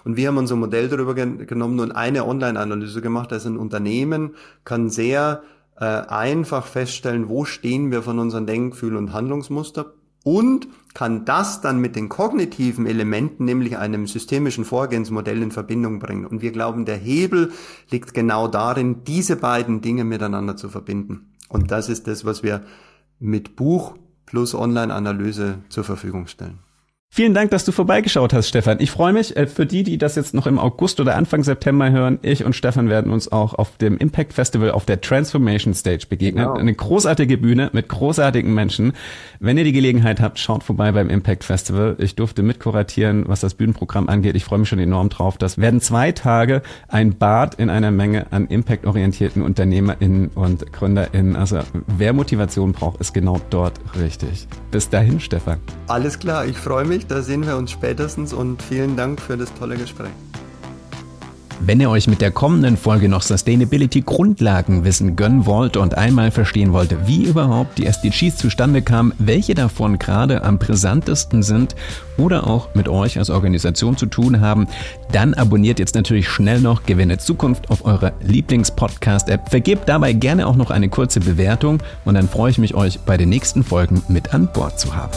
Speaker 1: Und wir haben unser Modell darüber genommen und eine Online-Analyse gemacht. Also ein Unternehmen kann sehr äh, einfach feststellen, wo stehen wir von unseren Denkfühl- und Handlungsmuster und kann das dann mit den kognitiven Elementen, nämlich einem systemischen Vorgehensmodell in Verbindung bringen. Und wir glauben, der Hebel liegt genau darin, diese beiden Dinge miteinander zu verbinden. Und das ist das, was wir mit Buch plus Online-Analyse zur Verfügung stellen.
Speaker 2: Vielen Dank, dass du vorbeigeschaut hast, Stefan. Ich freue mich. Äh, für die, die das jetzt noch im August oder Anfang September hören, ich und Stefan werden uns auch auf dem Impact Festival auf der Transformation Stage begegnen. Genau. Eine großartige Bühne mit großartigen Menschen. Wenn ihr die Gelegenheit habt, schaut vorbei beim Impact Festival. Ich durfte mitkuratieren, was das Bühnenprogramm angeht. Ich freue mich schon enorm drauf. Das werden zwei Tage ein Bad in einer Menge an impactorientierten UnternehmerInnen und GründerInnen. Also wer Motivation braucht, ist genau dort richtig. Bis dahin, Stefan.
Speaker 1: Alles klar, ich freue mich da sehen wir uns spätestens und vielen Dank für das tolle Gespräch.
Speaker 2: Wenn ihr euch mit der kommenden Folge noch Sustainability Grundlagenwissen gönnen wollt und einmal verstehen wollt, wie überhaupt die SDGs zustande kamen, welche davon gerade am brisantesten sind oder auch mit euch als Organisation zu tun haben, dann abonniert jetzt natürlich schnell noch Gewinne Zukunft auf eurer Lieblingspodcast-App. Vergebt dabei gerne auch noch eine kurze Bewertung und dann freue ich mich, euch bei den nächsten Folgen mit an Bord zu haben.